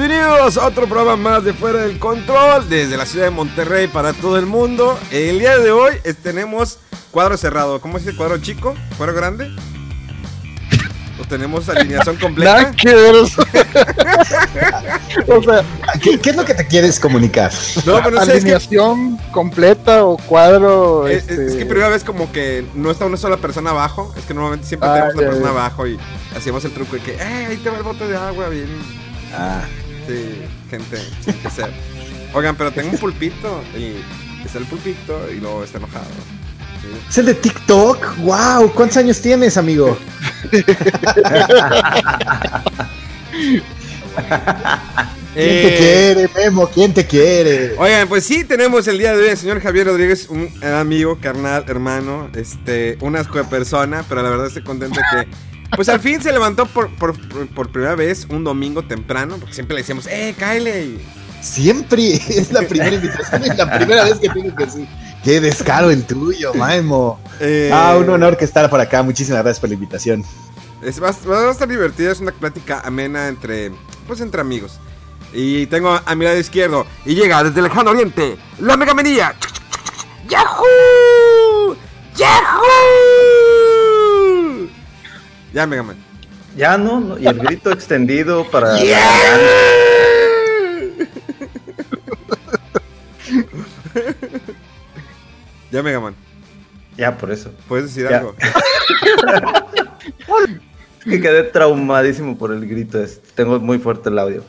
Bienvenidos a otro programa más de Fuera del Control desde la ciudad de Monterrey para todo el mundo. El día de hoy es- tenemos cuadro cerrado. ¿Cómo es el cuadro chico? ¿Cuadro grande? ¿O tenemos alineación completa? O sea, ¿Qué, qué es lo que te quieres comunicar? No, pero no sé, es que, alineación completa o cuadro. es, es- este, es que primera vez como que no está una sola persona abajo. Es que normalmente siempre Ah, tenemos una persona ya. abajo y hacíamos el truco de que, ¡eh! Ahí te va el bote de agua, bien. Ah, Sí, gente, sin que ser. Oigan, pero tengo un pulpito. El, está el pulpito y luego está enojado. Sí. ¿Es el de TikTok? ¡Wow! ¿Cuántos años tienes, amigo? ¿Quién Eh, te quiere, Memo? ¿Quién te quiere? Oigan, pues sí, tenemos el día de hoy al señor Javier Rodríguez, un amigo, carnal, hermano, este, un asco de persona, pero la verdad estoy contento que, pues al fin se levantó por, por, por- primera vez un domingo temprano, porque siempre le decíamos, ¡eh, Kyle! Siempre es la primera invitación y la primera vez que tengo que decir. ¡Qué descaro el tuyo, Memo! Eh, Ah, un honor que estar por acá. Muchísimas gracias por la invitación. Es, va, va a estar divertida, es una plática amena entre, pues entre amigos. Y tengo a mi lado izquierdo, y llega desde el lejano oriente, la Mega Manía. ¡Yahoo! ¡Yahoo! Ya, Mega Man. Ya no, no, y el grito extendido para. Ya, Mega Man. Ya, por eso. ¿Puedes decir Ya. algo? Que quedé traumadísimo por el grito. es- Tengo muy fuerte el audio.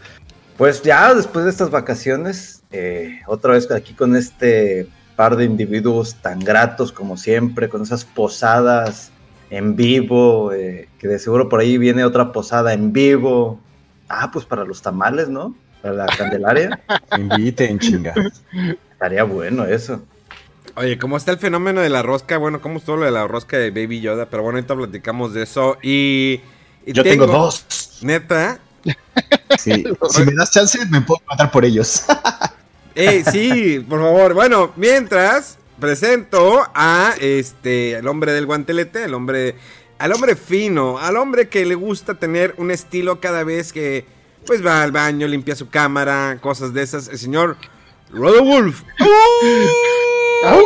Pues ya después de estas vacaciones, eh, otra vez aquí con este par de individuos tan gratos como siempre, con esas posadas en vivo, eh, que de seguro por ahí viene otra posada en vivo. Ah, pues para los tamales, ¿no? Para la Candelaria. Inviten, chinga. Estaría bueno eso. Oye, ¿cómo está el fenómeno de la rosca? Bueno, ¿cómo estuvo lo de la rosca de Baby Yoda? Pero bueno, ahorita platicamos de eso. Y. y Yo tengo dos. Neta. Sí. Si me das chance, me puedo matar por ellos. Ey, sí, por favor. Bueno, mientras presento a este el hombre del guantelete, el hombre al hombre fino, al hombre que le gusta tener un estilo cada vez que pues va al baño, limpia su cámara, cosas de esas, el señor Rodolf. ¡Au!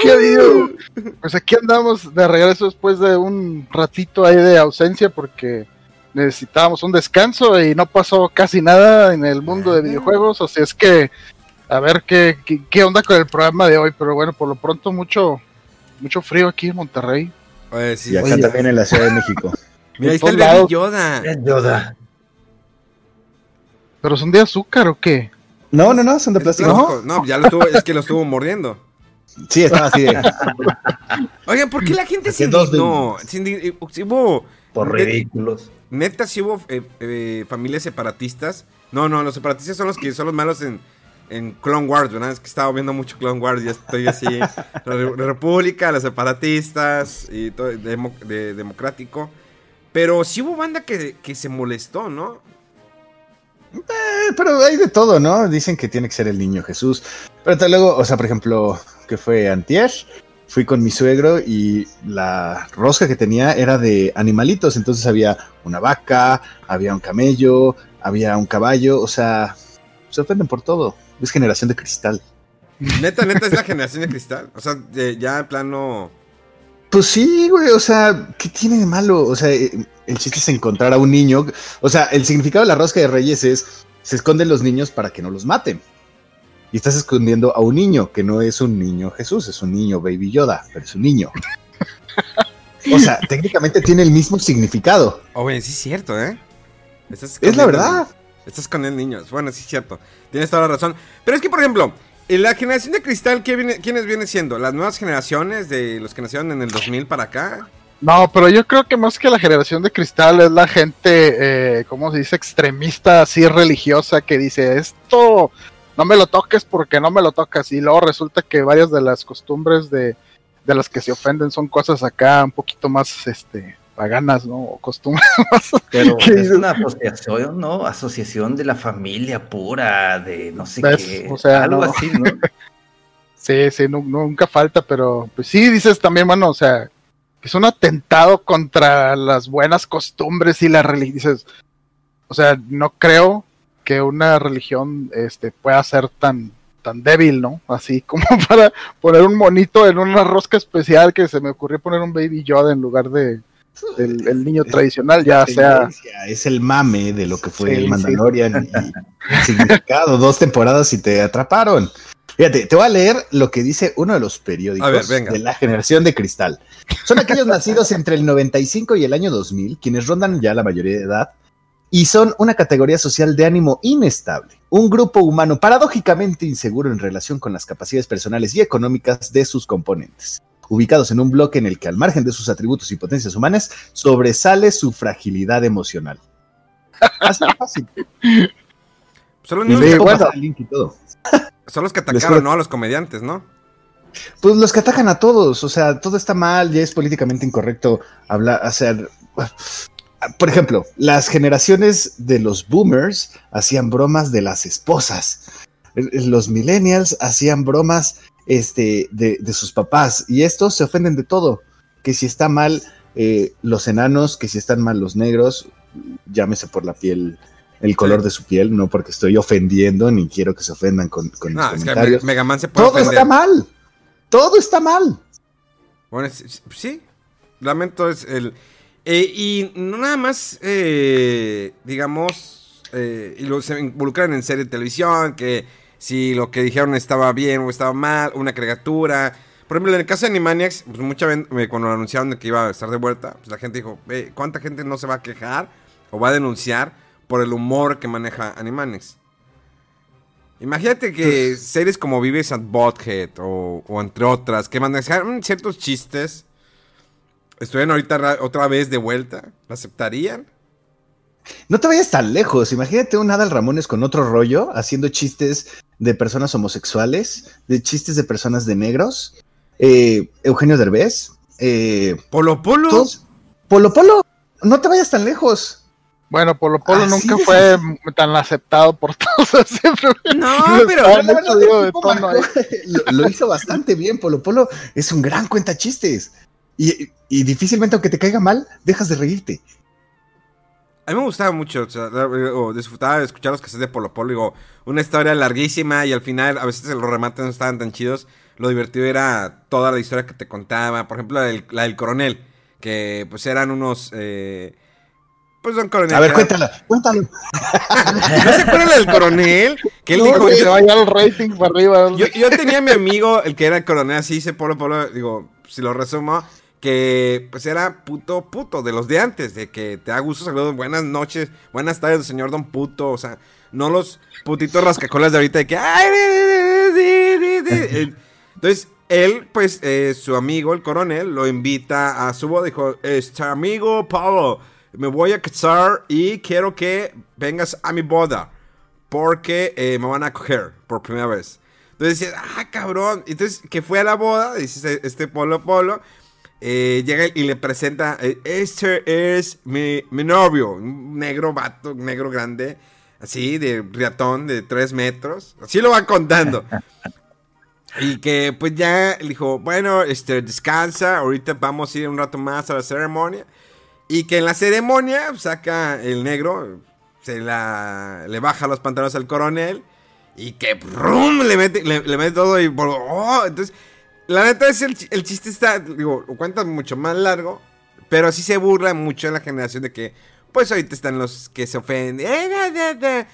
¿Qué habido? Pues aquí andamos de regreso después de un ratito ahí de ausencia porque necesitábamos un descanso y no pasó casi nada en el mundo de videojuegos. O sea, es que a ver qué, qué, qué onda con el programa de hoy. Pero bueno, por lo pronto mucho, mucho frío aquí en Monterrey. Oye, sí, Y acá también en la Ciudad de México. Mira, ahí está el Baby. Yoda. El Yoda. ¿Pero son de azúcar o qué? No, no, no, son de plástico. plástico. No, ya lo estuvo, es que lo estuvo mordiendo. Sí, estaba así de. Oigan, ¿por qué la gente se indignó? Indi- sí hubo Por ridículos. Neta, si hubo eh, eh, familias separatistas. No, no, los separatistas son los que son los malos en, en Clone Wars, ¿verdad? Es que estaba viendo mucho Clone Wars y ya estoy así. la, re- la República, los separatistas y todo, de- democrático. Pero sí hubo banda que, que se molestó, ¿no? Eh, pero hay de todo, ¿no? Dicen que tiene que ser el niño Jesús. Pero hasta luego, o sea, por ejemplo, que fue antier, fui con mi suegro y la rosca que tenía era de animalitos. Entonces había una vaca, había un camello, había un caballo. O sea, se ofenden por todo. Es generación de cristal. Neta, neta es la generación de cristal. O sea, ya en plano. Pues sí, güey, o sea, ¿qué tiene de malo? O sea, eh, el chiste es encontrar a un niño. O sea, el significado de la rosca de reyes es, se esconden los niños para que no los maten. y estás escondiendo a un niño, que no es un niño Jesús, es un niño Baby Yoda, pero es un niño. O sea, técnicamente tiene el mismo significado. Oye, sí es cierto, ¿eh? Es la verdad. Estás con niños. Bueno, sí es cierto. Tienes toda la razón. Pero es que, por ejemplo, la generación de cristal, ¿qué viene, ¿quiénes vienen siendo? ¿Las nuevas generaciones de los que nacieron en el 2000 para acá? No, pero yo creo que más que la generación de cristal es la gente, eh, ¿cómo se dice? Extremista, así religiosa, que dice esto no me lo toques porque no me lo tocas. Y luego resulta que varias de las costumbres de, de las que se ofenden son cosas acá un poquito más este, paganas, ¿no? O costumbres. Pero ¿Qué es dices? una asociación, ¿no? Asociación de la familia pura, de no sé ¿Ves? qué. O sea, algo no. así, ¿no? Sí, sí, nu- nunca falta, pero pues sí, dices también, bueno, o sea, es un atentado contra las buenas costumbres y la religión. Dices, o sea, no creo que una religión este, pueda ser tan, tan débil, ¿no? Así como para poner un monito en una rosca especial que se me ocurrió poner un Baby Yoda en lugar de el niño tradicional, ya sea. Es el mame de lo que fue Sí, el sí. Mandalorian y el significado. Dos temporadas y te atraparon. Fíjate, te voy a leer lo que dice uno de los periódicos ver, de la generación de cristal. Son aquellos nacidos entre el 95 y el año 2000, quienes rondan ya la mayoría de edad, y son una categoría social de ánimo inestable, un grupo humano paradójicamente inseguro en relación con las capacidades personales y económicas de sus componentes, ubicados en un bloque en el que al margen de sus atributos y potencias humanas, sobresale su fragilidad emocional. Así fácil. Son los, que- bueno. todo. son los que atacaron, ¿no? A los comediantes, ¿no? Pues los que atacan a todos, o sea, todo está mal, ya es políticamente incorrecto hablar, hacer... Por ejemplo, las generaciones de los boomers hacían bromas de las esposas. Los millennials hacían bromas este, de, de sus papás. Y estos se ofenden de todo. Que si está mal eh, los enanos, que si están mal los negros, llámese por la piel, el color de su piel, no porque estoy ofendiendo ni quiero que se ofendan con, con mis que comentarios. Se puede Todo ofender. está mal. Todo está mal. Bueno, es- sí. Lamento es el. eh, y no nada más, eh, digamos, y lo, se involucran en serie de televisión, que si lo que dijeron estaba bien o estaba mal, una caricatura. Por ejemplo, en el caso de Animaniacs, pues mucha gente, eh, cuando anunciaron de que iba a estar de vuelta, pues la gente dijo, "Ve, ¿cuánta gente no se va a quejar o va a denunciar por el humor que maneja Animaniacs? Imagínate que series como Vives at Bothead o, o entre otras que manejan ciertos chistes estuvieran ahorita ra- otra vez de vuelta, ¿lo aceptarían? No te vayas tan lejos. Imagínate un Adal Ramones con otro rollo, haciendo chistes de personas homosexuales, de chistes de personas de negros. Eh, Eugenio Derbez. Eh, Polo Polo. todos- Polo Polo. No te vayas tan lejos. Bueno, Polo Polo Así nunca fue tan aceptado por todos. Siempre No, pero La verdad, de tono lo, lo hizo bastante bien. Polo Polo es un gran cuenta chistes. Y, y difícilmente, aunque te caiga mal, dejas de reírte. A mí me gustaba mucho, o, sea, o disfrutaba de escuchar los casetes de Polo Polo. Digo, una historia larguísima y al final a veces los remates no estaban tan chidos. Lo divertido era toda la historia que te contaba. Por ejemplo, la del, la del coronel, que pues eran unos... eh, pues un coronel. A ver, cuéntalo, cuéntalo. ¿No se acuerdan del coronel? Que él No, dijo, se yo, vaya el rating para arriba. yo, yo tenía a mi amigo, el que era coronel, así dice Polo Polo, digo, si lo resumo, que pues era puto puto, de los de antes, de que te da gusto, saludos, buenas noches, buenas tardes, señor don puto, o sea, no los putitos rascacolas de ahorita de que... Entonces, él, pues, eh, su amigo, el coronel, lo invita a su boda, dijo, este amigo Pablo, me voy a casar y quiero que vengas a mi boda porque eh, me van a coger por primera vez. Entonces ah, cabrón. Entonces, que fue a la boda, dice este Polo Polo, eh, llega y le presenta, eh, este es mi, mi novio, un negro vato, un negro grande, así, de riatón, de tres metros. Así lo va contando. Y que pues ya le dijo, bueno, este, descansa, ahorita vamos a ir un rato más a la ceremonia. Y que en la ceremonia saca el negro, se la, le baja los pantalones al coronel y que brum, le mete, le, le mete todo y oh, entonces la neta es el, el chiste está, digo, lo cuenta mucho más largo, pero así se burla mucho en la generación de que, pues ahorita están los que se ofenden, eh, da, da, da,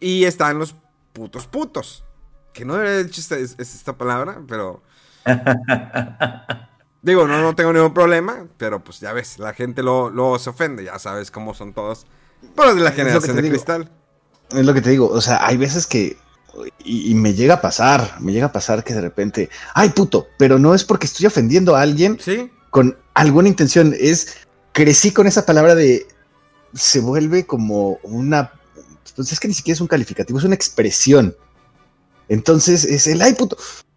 y están los putos putos. que no debería haber dicho esta, es- esta palabra, pero... Digo, no, no tengo ningún problema, pero pues ya ves, la gente luego, luego se ofende, ya sabes cómo son todos. Pero de la lo generación de digo. cristal. Es lo que te digo, o sea, hay veces que, y, y me llega a pasar, me llega a pasar que de repente, ay puto, pero no es porque estoy ofendiendo a alguien ¿Sí? con alguna intención, es, crecí con esa palabra de, se vuelve como una, pues es que ni siquiera es un calificativo, es una expresión. Entonces es el, ay puto,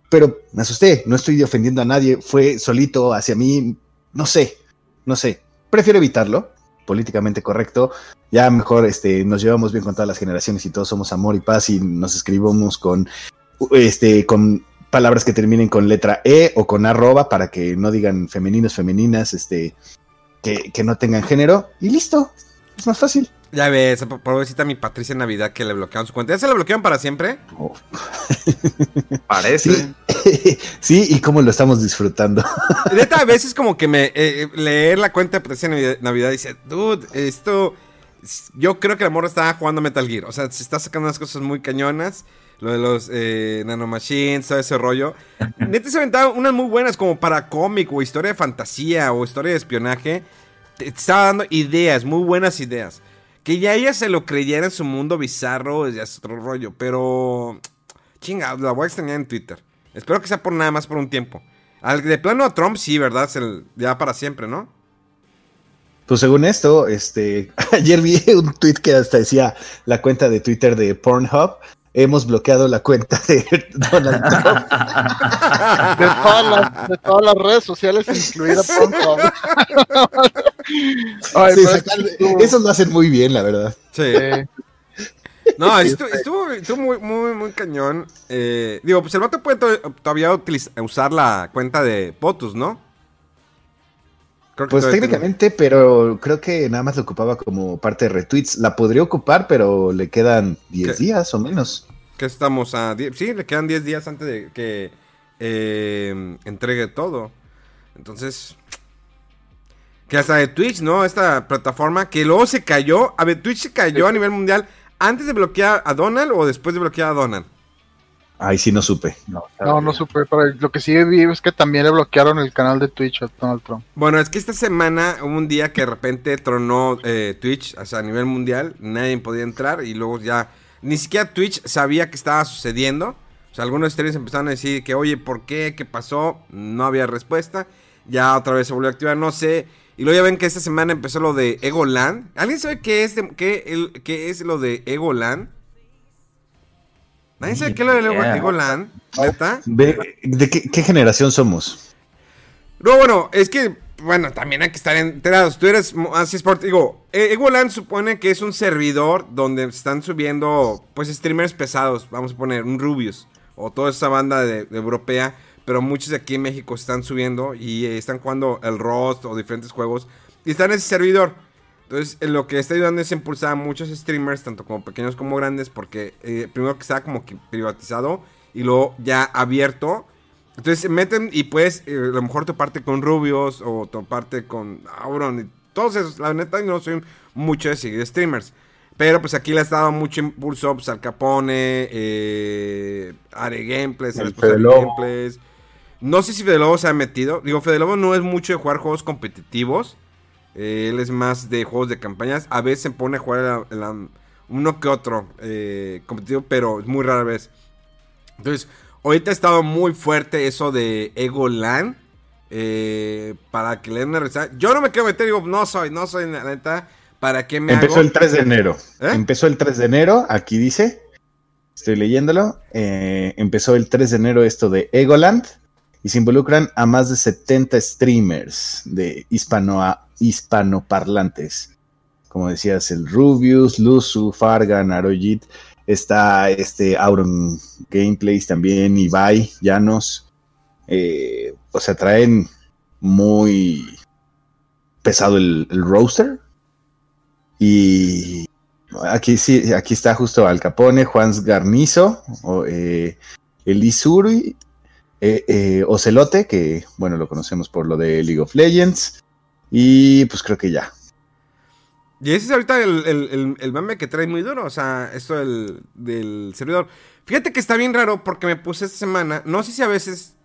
pero me asusté, no estoy ofendiendo a nadie, fue solito hacia mí, no sé, no sé, prefiero evitarlo, políticamente correcto, ya mejor este, nos llevamos bien con todas las generaciones y todos somos amor y paz y nos escribimos con, este, con palabras que terminen con letra E o con arroba para que no digan femeninos, femeninas, este, que, que no tengan género y listo, es más fácil. Ya ves, por- pobrecita mi Patricia Navidad que le bloquearon su cuenta. ¿Ya se la bloquearon para siempre? Oh. Parece. Sí. sí, y cómo lo estamos disfrutando. Neta, a veces como que me eh, leer la cuenta de Patricia Navidad, Navidad dice, dude, esto... Yo creo que la morra está jugando Metal Gear. O sea, se está sacando unas cosas muy cañonas. Lo de los eh, nanomachines, todo ese rollo. Neta se aventaba unas muy buenas como para cómic o historia de fantasía o historia de espionaje. Te estaba dando ideas, muy buenas ideas. Que ya ella se lo creyera en su mundo bizarro ya es otro rollo. Pero... Chinga, la voy a extrañar en Twitter. Espero que sea por nada más por un tiempo. De plano a Trump sí, ¿verdad? Es el- ya para siempre, ¿no? Pues según esto, este, ayer vi un tweet que hasta decía la cuenta de Twitter de Pornhub. Hemos bloqueado la cuenta de Donald Trump. De todas las, de todas las redes sociales, incluida Pornhub. Ay, Sí, pero sacar- estuvo- esos lo hacen muy bien, la verdad. Sí. No, estuvo, estuvo, estuvo muy, muy, muy cañón. Eh, digo, pues el vato puede to- todavía utiliz- usar la cuenta de POTUS, ¿no? Creo que Pues tiene- técnicamente, pero creo que nada más lo ocupaba como parte de retweets. La podría ocupar, pero le quedan 10 ¿Qué? días o menos. Que estamos a... die- Sí, le quedan 10 días antes de que eh, entregue todo. Entonces... Que hasta de Twitch, ¿no? Esta plataforma que luego se cayó. A ver, Twitch se cayó a nivel mundial antes de bloquear a Donald o después de bloquear a Donald. Ay, sí no supe. No, no, no supe, pero lo que sí vi es que también le bloquearon el canal de Twitch a Donald Trump. Bueno, es que esta semana hubo un día que de repente tronó eh, Twitch, o sea, a nivel mundial, nadie podía entrar y luego ya, ni siquiera Twitch sabía que estaba sucediendo. O sea, algunos streamers empezaron a decir que, oye, ¿por qué? ¿Qué pasó? No había respuesta. Ya otra vez se volvió a activar, no sé. Y luego ya ven que esta semana empezó lo de Egoland. ¿Alguien sabe qué es, de- qué, el- qué es lo de Egoland? ¿Nadie sabe qué es lo de ¿De qué, qué generación somos? No, bueno, es que, bueno, también hay que estar enterados. Tú eres así sport. Digo, eh, Egoland supone que es un servidor donde están subiendo, pues, streamers pesados. Vamos a poner un Rubius o toda esa banda de, de europea. Pero muchos de aquí en México están subiendo y eh, están jugando el Rust o diferentes juegos. Y están en ese servidor. Entonces, eh, lo que está ayudando es impulsar a muchos streamers, tanto como pequeños como grandes, porque eh, primero que estaba como que privatizado y luego ya abierto. Entonces se meten y puedes eh, a lo mejor toparte con Rubios o toparte con Auron y todos esos. La neta, no soy mucho de seguir streamers. Pero pues aquí le has dado mucho impulso pues, al Capone, eh, Are Gameplays, El Fede. Gameplays. No sé si Fede Lobo se ha metido. Digo, Fede Lobo no es mucho de jugar juegos competitivos. Eh, él es más de juegos de campañas. A veces se pone a jugar uno que otro eh, competitivo, pero es muy rara vez. Entonces, ahorita ha estado muy fuerte eso de Egoland. Eh, para que le den una revisada. Yo no me quiero meter, digo, no soy, no soy, la neta. ¿Para qué me Empezó hago? el 3 de enero. ¿Eh? Empezó el 3 de enero, aquí dice. Estoy leyéndolo. empezó el 3 de enero esto de Egoland. Y se involucran a más de 70 streamers de hispano hispanoparlantes. Como decías, el Rubius, Luzu, Fargan, Arojit. Está este Auron Gameplays también, Ibai, Llanos. Eh, o sea, traen muy pesado el, el roster. Y aquí sí, aquí está justo Al Capone, Juan Garnizo, o, eh, Elisuri, eh, eh, Ocelote, que bueno, lo conocemos por lo de League of Legends. Y pues creo que ya. Y ese es ahorita el, el, el, meme que trae muy duro, o sea, esto del, del servidor. Fíjate que está bien raro porque me puse esta semana, no sé si a veces,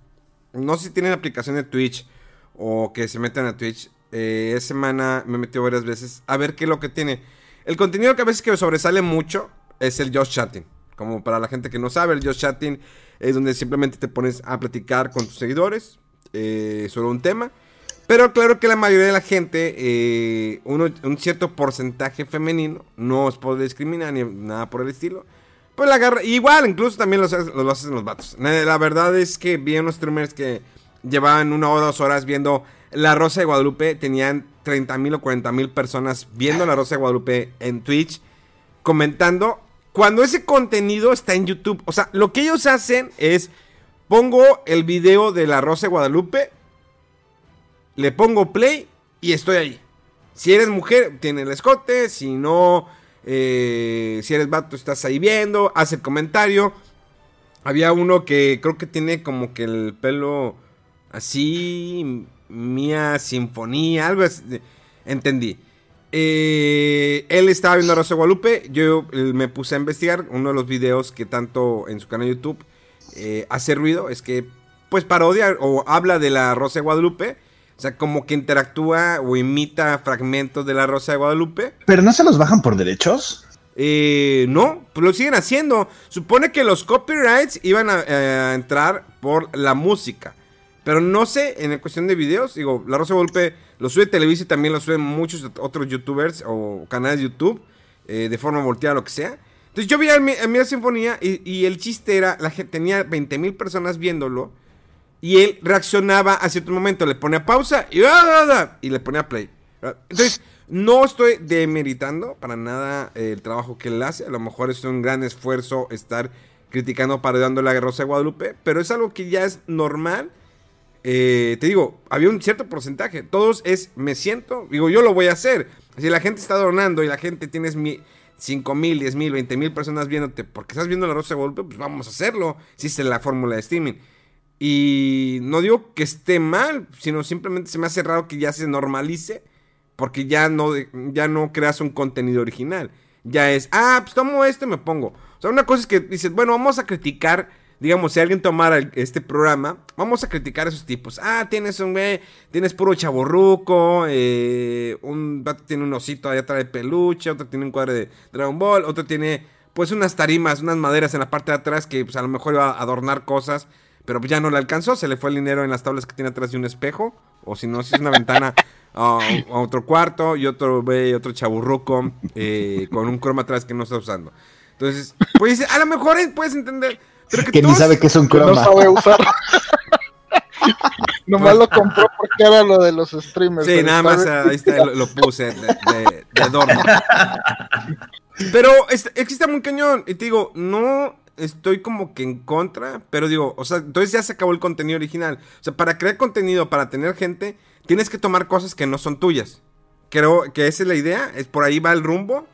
no sé si tienen aplicación de Twitch o que se metan a Twitch. Eh, esta semana me metí varias veces a ver qué es lo que tiene. El contenido que a veces que sobresale mucho es el Just Chatting. Como para la gente que no sabe, el Just Chatting es donde simplemente te pones a platicar con tus seguidores eh, sobre un tema. Pero claro que la mayoría de la gente, eh, uno- un cierto porcentaje femenino, no os puedo discriminar ni nada por el estilo. Pues la agarra, igual, incluso también los, los hacen los vatos. La verdad es que vi unos streamers que llevaban una o dos horas viendo La Rosa de Guadalupe. Tenían 30 mil o 40 mil personas viendo La Rosa de Guadalupe en Twitch, comentando. Cuando ese contenido está en YouTube, o sea, lo que ellos hacen es pongo el video de La Rosa de Guadalupe, le pongo play y estoy ahí. Si eres mujer, tiene el escote. Si no, eh, si eres vato, estás ahí viendo. Hace el comentario. Había uno que creo que tiene como que el pelo así. Mía Sinfonía, algo así. Entendí. Eh, él estaba viendo a Rosa Guadalupe. Yo me puse a investigar. Uno de los videos que tanto en su canal de YouTube eh, hace ruido es que, pues, parodia o habla de la Rosa Guadalupe. O sea, como que interactúa o imita fragmentos de la Rosa de Guadalupe. ¿Pero no se los bajan por derechos? Eh, no, pues lo siguen haciendo. Supone que los copyrights iban a, eh, a entrar por la música. Pero no sé, en la cuestión de videos, digo, La Rosa de Guadalupe lo sube Televisa y también lo suben muchos otros youtubers o canales de YouTube, eh, de forma volteada, lo que sea. Entonces yo vi a Mi- a Mira Sinfonía y, y el chiste era, la gente tenía 20 mil personas viéndolo y él reaccionaba a cierto momento, le ponía pausa y, ah, ah, ah, y le ponía play. Entonces, no estoy demeritando para nada el trabajo que él hace. A lo mejor es un gran esfuerzo estar criticando, parodiando la Rosa de Guadalupe, pero es algo que ya es normal. Eh, te digo, había un cierto porcentaje. Todos es, me siento, digo, yo lo voy a hacer. Si la gente está donando y la gente tienes mi, 5 mil, 10 mil, 20 mil personas viéndote porque estás viendo la Rosa de Guadalupe, pues vamos a hacerlo. Si es la fórmula de streaming. Y no digo que esté mal, sino simplemente se me hace raro que ya se normalice porque ya no, ya no creas un contenido original. Ya es, ah, pues tomo esto y me pongo. O sea, una cosa es que dices, bueno, vamos a criticar, digamos, si alguien tomara este programa, vamos a criticar a esos tipos. Ah, tienes un güey, tienes puro chaborruco, eh, un vato tiene un osito allá atrás de peluche, otro tiene un cuadro de Dragon Ball, otro tiene, pues, unas tarimas, unas maderas en la parte de atrás que, pues, a lo mejor iba a adornar cosas. Pero pues ya no le alcanzó, se le fue el dinero en las tablas que tiene atrás de un espejo. O si no, si es una ventana a, a otro cuarto y otro ve otro chaburruco eh, con un croma atrás que no está usando. Entonces, pues dice, a lo mejor eh, puedes entender. Pero que, Que ni sabe que es un que no croma. sabe usar. Nomás lo compró porque era lo de los streamers. Sí, nada más ah, ahí está, lo, lo puse de, de- de adorno. Pero es, es que está muy cañón. Y te digo, no estoy como que en contra, pero digo, o sea, entonces ya se acabó el contenido original. O sea, para crear contenido, para tener gente, tienes que tomar cosas que no son tuyas. Creo que esa es la idea, es por ahí va el rumbo.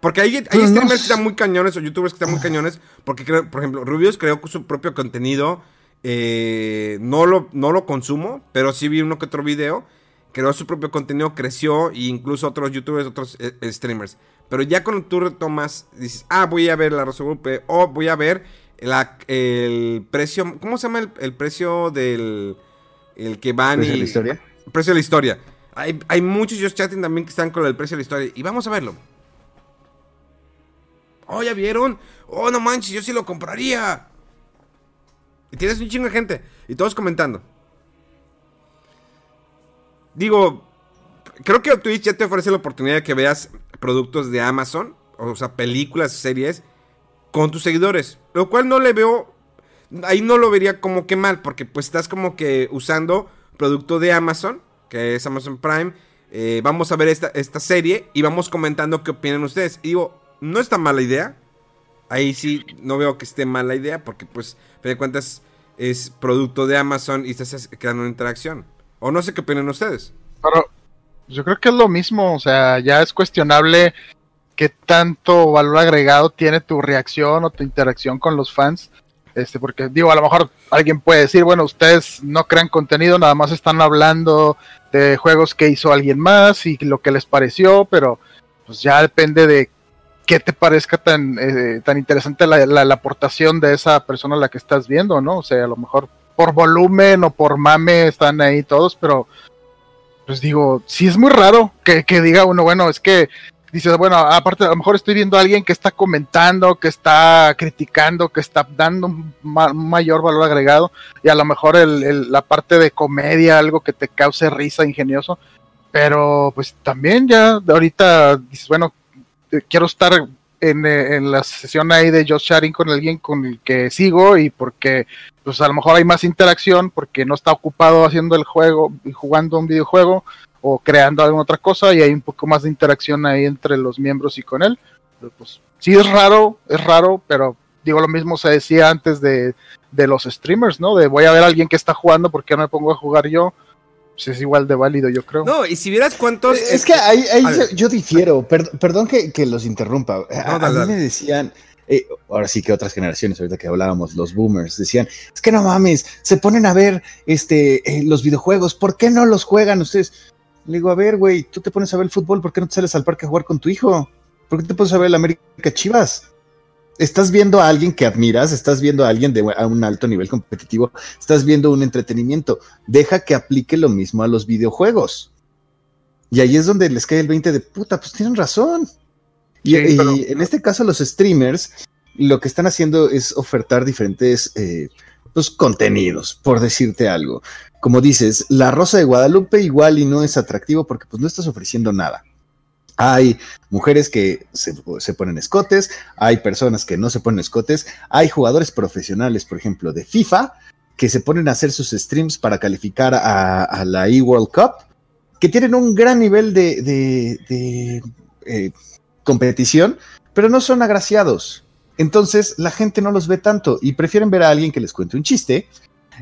Porque hay, hay no streamers que están muy cañones o youtubers que están muy cañones. Porque, creo, por ejemplo, Rubius creó su propio contenido. eh, no, lo, no lo consumo, pero sí vi uno que otro video. Creó su propio contenido, creció. E incluso otros youtubers, otros eh, streamers. Pero ya cuando tú retomas, dices, ah, voy a ver la Rosa de Guadalupe, O voy a ver la- el precio. ¿Cómo se llama el, el precio del. El que van ¿Pues y. es la historia? El precio de la historia. Hay, hay muchos just chatting también que están con el precio de la historia. Y vamos a verlo. Oh, ¿ya vieron? Oh, no manches, yo sí lo compraría. Y tienes un chingo de gente. Y todos comentando. Digo, creo que Twitch ya te ofrece la oportunidad de que veas productos de Amazon. O sea, películas, series. Con tus seguidores. Lo cual no le veo. Ahí no lo vería como que mal. Porque pues estás como que usando producto de Amazon. Que es Amazon Prime. eh, vamos a ver esta, esta serie. Y vamos comentando qué opinan ustedes. Y digo, no está mala idea. Ahí sí no veo que esté mala idea. Porque pues, fin de cuentas, es producto de Amazon. Y estás creando una interacción. O no sé qué opinan ustedes. Pero yo creo que es lo mismo, o sea, ya es cuestionable qué tanto valor agregado tiene tu reacción o tu interacción con los fans. Este, porque digo, a lo mejor alguien puede decir, bueno, ustedes no crean contenido, nada más están hablando de juegos que hizo alguien más y lo que les pareció, pero pues ya depende de qué te parezca tan, eh, tan interesante la, la, la, aportación de esa persona a la que estás viendo, ¿no? O sea, a lo mejor por volumen o por mame están ahí todos, pero pues digo, sí es muy raro que, que diga uno, bueno, es que dices, bueno, aparte a lo mejor estoy viendo a alguien que está comentando, que está criticando, que está dando un, ma mayor valor agregado y a lo mejor el, el, la parte de comedia, algo que te cause risa ingenioso, pero pues también ya ahorita dices, bueno, quiero estar en, en, la sesión ahí de Josh Sharing con alguien con el que sigo y porque pues a lo mejor hay más interacción porque no está ocupado haciendo el juego y jugando un videojuego o creando alguna otra cosa y hay un poco más de interacción ahí entre los miembros y con él. Pero pues sí es raro, es raro, pero digo lo mismo se decía antes de, de los streamers, ¿no? De voy a ver a alguien que está jugando, porque no me pongo a jugar yo? Pues es igual de válido, yo creo. No, y si vieras cuántos. Es, es que ahí, ahí yo, yo, difiero. Per, perdón que, que, los interrumpa. No, a, dale, a mí me decían. Eh, ahora sí que otras generaciones, ahorita que hablábamos, los boomers, decían, es que no mames, se ponen a ver este, eh, los videojuegos, ¿por qué no los juegan ustedes? Le digo, a ver, güey, tú te pones a ver el fútbol, ¿por qué no te sales al parque a jugar con tu hijo? ¿Por qué te pones a ver el América Chivas? Estás viendo a alguien que admiras, estás viendo a alguien de a un alto nivel competitivo, estás viendo un entretenimiento. Deja que aplique lo mismo a los videojuegos. Y ahí es donde les cae el 20 de puta, pues tienen razón. Y, sí, pero... y en este caso, los streamers lo que están haciendo es ofertar diferentes eh, pues, contenidos, por decirte algo. Como dices, la Rosa de Guadalupe igual y no es atractivo porque pues no estás ofreciendo nada. Hay mujeres que se, se, ponen escotes, hay personas que no se ponen escotes, hay jugadores profesionales, por ejemplo, de FIFA, que se ponen a hacer sus streams para calificar a, la eWorld Cup, que tienen un gran nivel de eh, competición, pero no son agraciados. Entonces la gente no los ve tanto y prefieren ver a alguien que les cuente un chiste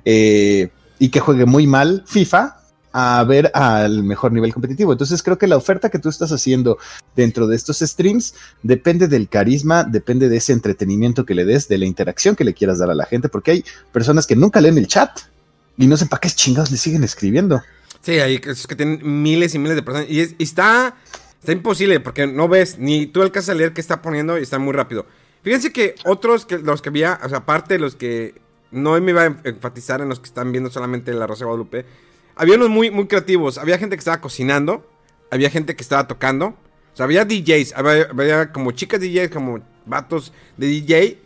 eh, y que juegue muy mal FIFA a ver al mejor nivel competitivo. Entonces creo que la oferta que tú estás haciendo dentro de estos streams depende del carisma, depende de ese entretenimiento que le des, de la interacción que le quieras dar a la gente, porque hay personas que nunca leen el chat y no sé para qué chingados le siguen escribiendo. Sí, hay que tienen miles y miles de personas y está, está imposible porque no ves ni tú alcanzas a leer qué está poniendo y está muy rápido. Fíjense que otros que los que había, o sea, aparte de los que no me iba a enfatizar en los que están viendo solamente la Rosa de Guadalupe, había unos muy, muy creativos. Había gente que estaba cocinando. Había gente que estaba tocando. O sea, había DJs. Había, como chicas DJs, como vatos de DJ.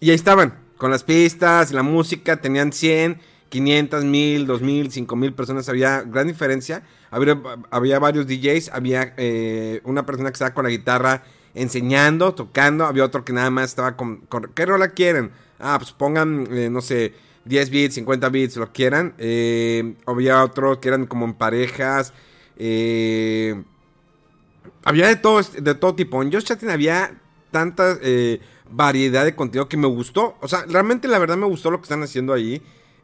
Y ahí estaban, con las pistas, la música. Tenían 100, 500, 1000, 2000, 5000 personas. Había gran diferencia. Había, había varios DJs. Había eh, una persona que estaba con la guitarra enseñando, tocando. Había otro que nada más estaba con. con ¿Qué rola quieren? Ah, pues pongan, eh, no sé 10 bits, 50 bits, lo quieran. Eh, había otros que eran como en parejas. Eh, había de todo, de todo tipo. En Just Chatting había tanta eh, variedad de contenido que me gustó. O sea, realmente la verdad me gustó lo que están haciendo ahí.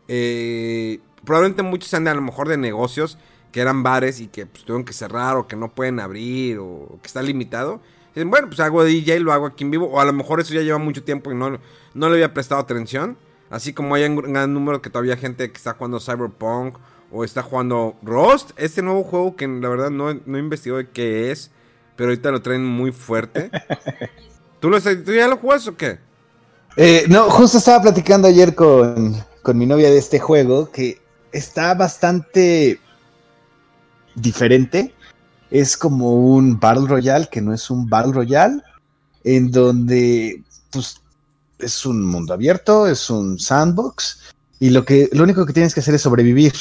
Eh, probablemente muchos sean a lo mejor de negocios que eran bares y que pues, tuvieron que cerrar o que no pueden abrir o que está limitado. Bueno, pues hago DJ, lo hago aquí en vivo. O a lo mejor eso ya lleva mucho tiempo y no, no le había prestado atención. Así como hay un gran número que todavía hay gente que está jugando Cyberpunk o está jugando Rust, este nuevo juego que la verdad no, no he investigado de qué es, pero ahorita lo traen muy fuerte. ¿Tú, lo, ¿Tú ya lo jugas o qué? Eh, no, justo estaba platicando ayer con, con mi novia de este juego que está bastante diferente. Es como un Battle Royale que no es un Battle Royale, en donde pues es un mundo abierto, es un sandbox, y lo, que, lo único que tienes que hacer es sobrevivir.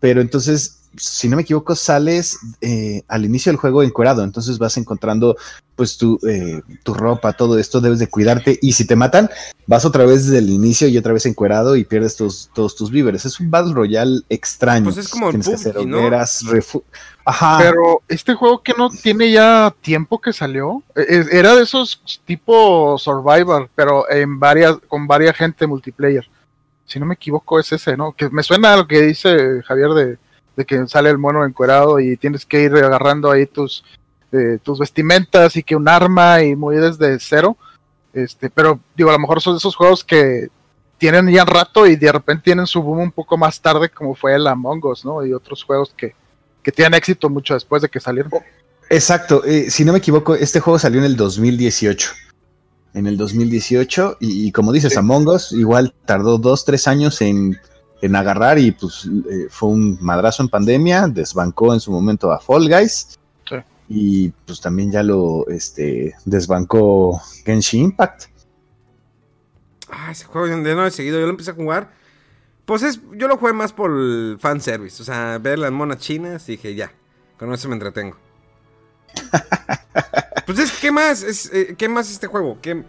Pero entonces, si no me equivoco, sales eh, al inicio del juego encuerado, entonces vas encontrando pues tu, eh, tu ropa, todo esto, debes de cuidarte, y si te matan, vas otra vez desde el inicio y otra vez encuerado y pierdes tus, todos tus víveres. Es un Battle Royale extraño. Pues es como tienes PUBG, que hacer ¿no? hogueras, refu Ajá. Pero este juego que no tiene ya tiempo que salió, e, era de esos tipo Survivor, pero en varias, con varias gente multiplayer. Si no me equivoco es ese, ¿no? Que me suena a lo que dice Javier de, de que sale el mono encuerado y tienes que ir agarrando ahí tus, eh, tus vestimentas y que un arma y muy desde cero. Este, pero digo, a lo mejor son esos juegos que tienen ya un rato y de repente tienen su boom un poco más tarde, como fue el Among Us, ¿no? Y otros juegos que, que tienen éxito mucho después de que salieron. Exacto, eh, si no me equivoco, este juego salió en el 2018. En el 2018, y, y como dices, Among Us igual tardó dos, tres años en, en agarrar y pues eh, fue un madrazo en pandemia, desbancó en su momento a Fall Guys. Sí. Y pues también ya lo este, desbancó Genshin Impact. Ah, ese juego de no he seguido, yo lo empecé a jugar. Pues es, yo lo jugué más por el fanservice, o sea, ver las monas chinas y dije, ya, con eso me entretengo. pues es, ¿qué más? Es, eh, ¿Qué más este juego? ¿Qué,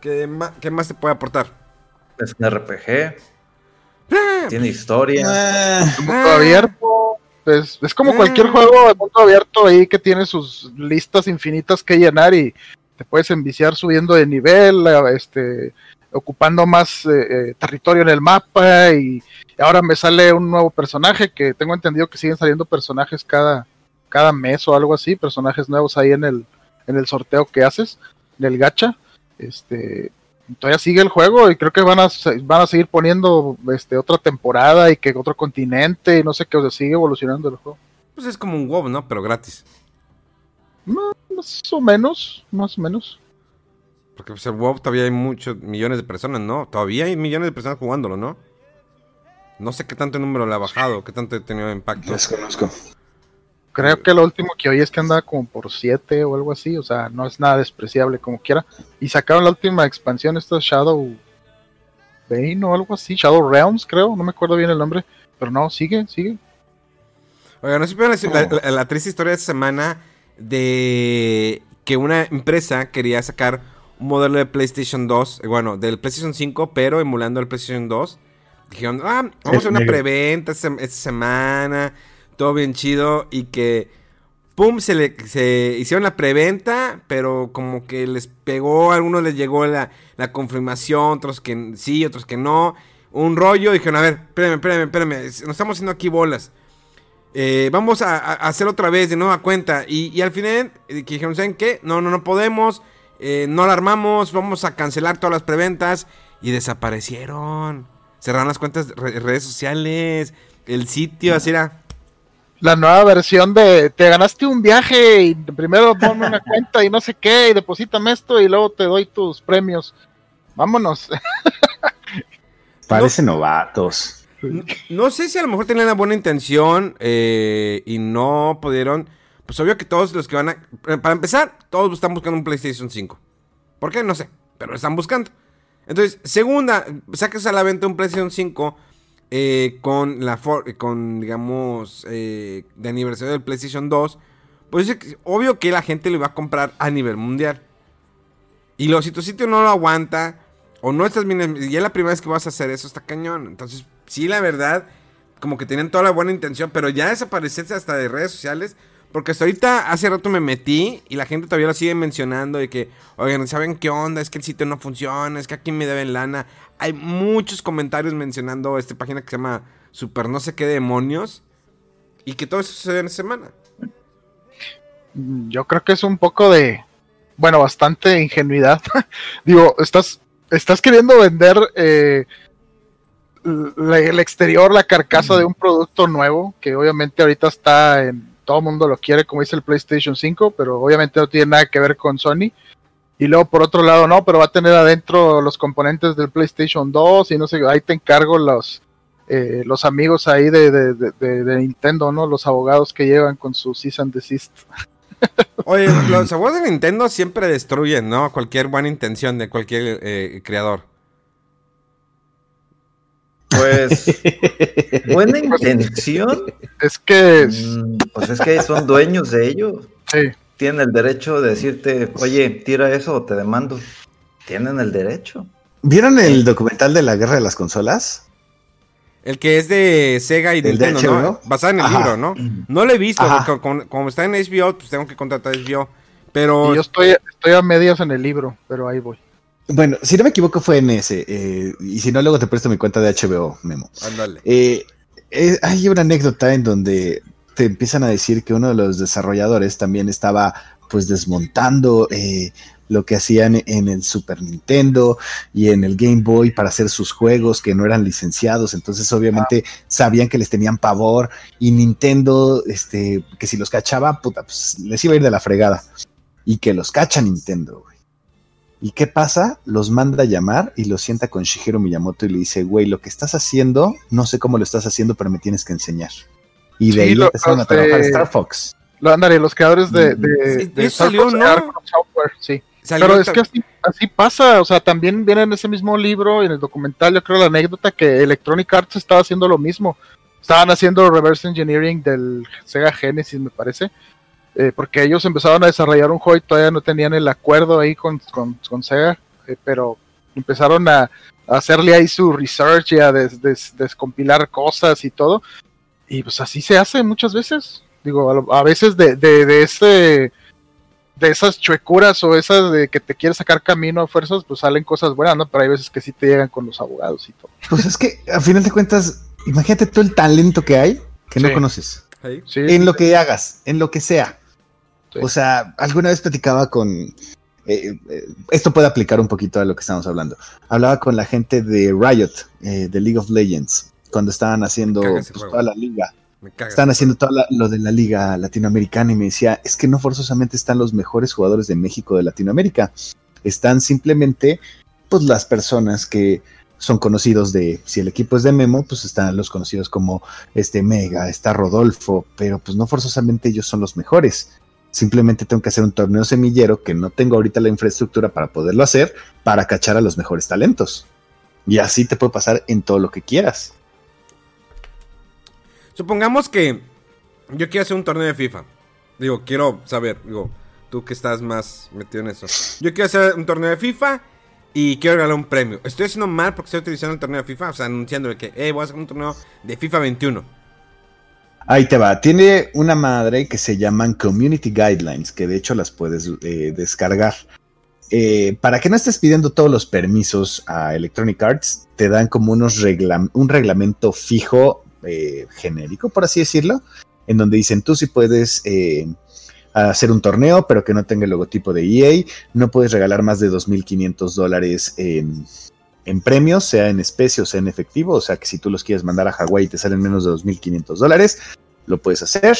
qué, ma- qué más te puede aportar? Es un RPG, tiene historia. Ah, mundo Ah. abierto. Es, es como Ah. cualquier juego de mundo abierto ahí que tiene sus listas infinitas que llenar y te puedes enviciar subiendo de nivel, este, ocupando más eh, eh, territorio en el mapa y, y ahora me sale un nuevo personaje que tengo entendido que siguen saliendo personajes cada, cada mes o algo así, personajes nuevos ahí en el, en el sorteo que haces, en el gacha. Este, todavía sigue el juego y creo que van a, van a seguir poniendo este, otra temporada y que otro continente y no sé qué, o sea, sigue evolucionando el juego. Pues es como un WoW, ¿no? Pero gratis. Más o menos, más o menos. Porque pues el WoW todavía hay muchos millones de personas, ¿no? Todavía hay millones de personas jugándolo, ¿no? No sé qué tanto número le ha bajado, qué tanto ha tenido impacto. desconozco. Creo que lo último que oí es que andaba como por 7 o algo así, o sea, no es nada despreciable como quiera. Y sacaron la última expansión, esta Shadow Bane o algo así, Shadow Realms creo, no me acuerdo bien el nombre, pero no, sigue, sigue. Oigan, ¿no supieron la, la- la triste historia de esta semana de que una empresa quería sacar un modelo de PlayStation 2, eh, bueno, del PlayStation 5, pero emulando el PlayStation 2? Dijeron, ah, vamos a hacer una negro. preventa esta, esta semana, todo bien chido, y que, pum, se, le, se hicieron la preventa, pero como que les pegó, a algunos les llegó la, la confirmación, otros que sí, otros que no, un rollo, dijeron, a ver, espérame, espérame, espérame, nos estamos haciendo aquí bolas. Eh, vamos a, hacer otra vez de nueva cuenta. Y, y al final eh, dijeron, ¿saben qué? No, no, no podemos. eh, no la armamos. Vamos a cancelar todas las preventas. Y desaparecieron. Cerraron las cuentas re- redes sociales. El sitio, así era. La nueva versión de te ganaste un viaje y primero ponme una cuenta y no sé qué y deposítame esto y luego te doy tus premios. Vámonos. Parecen novatos. No sé si a lo mejor tenían una buena intención eh, y no pudieron. Pues obvio que todos los que van a. eh, Para empezar, todos están buscando un PlayStation 5. ¿Por qué? No sé. Pero lo están buscando. Entonces, segunda, sacas a la venta un PlayStation 5 eh, con la for- con, digamos, eh, de aniversario del PlayStation 2. Pues obvio que la gente lo va a comprar a nivel mundial. Y lo, si tu sitio no lo aguanta, o no estás y es la primera vez que vas a hacer eso, está cañón. Entonces, sí, la verdad, como que tenían toda la buena intención, pero ya desaparecerse hasta de redes sociales. Porque hasta ahorita, hace rato me metí y la gente todavía lo sigue mencionando de que, oigan, ¿saben qué onda? Es que el sitio no funciona, es que aquí me deben lana. Hay muchos comentarios mencionando esta página que se llama Super no sé qué demonios. Y que todo eso sucede en semana. Mm, Yo creo que es un poco de, bueno, bastante ingenuidad. Digo, estás, estás queriendo vender eh, el exterior, la carcasa de un producto nuevo, que obviamente ahorita está en, todo el mundo lo quiere, como dice el PlayStation 5, pero obviamente no tiene nada que ver con Sony. Y luego por otro lado no, pero va a tener adentro los componentes del PlayStation 2 y no sé, ahí te encargo los, eh, los amigos ahí de, Nintendo, ¿no? Los abogados que llevan con su cease and desist. Oye, los abogados de Nintendo siempre destruyen, ¿no? Cualquier buena intención de cualquier eh, creador. Pues, buena intención. Es que, Mm, Pues es que son dueños de ello. sí, Tienen el derecho de decirte, oye, tira eso o te demando. Tienen el derecho. ¿Vieron el documental de la guerra de las consolas? El que es de Sega y ¿El de Nintendo, ¿no? Basado en el Ajá. libro, ¿no? No lo he visto, porque como, como está en HBO, pues tengo que contratar HBO. Pero y yo estoy, estoy a medias en el libro, pero ahí voy. Bueno, si no me equivoco fue en ese. eh, y si no, luego te presto mi cuenta de HBO, Memo. ándale. Eh, eh, hay una anécdota en donde te empiezan a decir que uno de los desarrolladores también estaba pues desmontando eh, lo que hacían en el Super Nintendo y en el Game Boy para hacer sus juegos que no eran licenciados, entonces obviamente sabían que les tenían pavor y Nintendo, este, que si los cachaba, puta, pues les iba a ir de la fregada y que los cacha Nintendo, güey. ¿Y qué pasa? Los manda a llamar y los sienta con Shigeru Miyamoto y le dice, güey, lo que estás haciendo, no sé cómo lo estás haciendo, pero me tienes que enseñar. Y de Sí, ahí lo- empezaron a los de- trabajar Star Fox. Lo andaré, los creadores de, de, Sí, de Star salió, Fox ¿no? Software, sí. Salió Pero es que así, así pasa, o sea, también viene en ese mismo libro, en el documental, yo creo la anécdota que Electronic Arts estaba haciendo lo mismo. Estaban haciendo reverse engineering del Sega Genesis, me parece, eh, porque ellos empezaron a desarrollar un juego y todavía no tenían el acuerdo ahí con, con, con Sega, eh, pero empezaron a, a hacerle ahí su research y a des- des- descompilar cosas y todo. Y pues así se hace muchas veces. Digo, a, veces de, de, de ese de esas chuecuras o esas de que te quieres sacar camino a fuerzas, pues salen cosas buenas, ¿no? Pero hay veces que sí te llegan con los abogados y todo. Pues es que a final de cuentas, imagínate todo el talento que hay que no conoces. Sí, En lo que hagas, en lo que sea. Sí. O sea, alguna vez platicaba con... eh, eh, esto puede aplicar un poquito a lo que estamos hablando. Hablaba con la gente de Riot, eh, de League of Legends, cuando estaban haciendo pues, toda la liga. Estaban haciendo todo la- lo de la liga latinoamericana y me decía, es que no forzosamente están los mejores jugadores de México de Latinoamérica. Están simplemente, pues, las personas que son conocidos de, si el equipo es de Memo, pues están los conocidos como este Mega, está Rodolfo, pero pues no forzosamente ellos son los mejores. Simplemente tengo que hacer un torneo semillero que no tengo ahorita la infraestructura para poderlo hacer, para cachar a los mejores talentos. Y así te puede pasar en todo lo que quieras. Supongamos que yo quiero hacer un torneo de FIFA. Digo, quiero saber, digo, tú que estás más metido en eso. Yo quiero hacer un torneo de FIFA y quiero regalar un premio. Estoy haciendo mal porque estoy utilizando el torneo de FIFA, o sea, anunciando que, voy a hacer un torneo de FIFA 21. Ahí te va. Tiene una madre que se llaman Community Guidelines, que de hecho las puedes eh, descargar. Eh, para que no estés pidiendo todos los permisos a Electronic Arts, te dan como unos un reglamento fijo, eh, genérico, por así decirlo, en donde dicen tú sí puedes hacer un torneo, pero que no tenga el logotipo de EA, no puedes regalar más de 2.500 dólares en, en premios, sea en especie o sea en efectivo, o sea que si tú los quieres mandar a Hawái y te salen menos de 2.500 dólares, lo puedes hacer.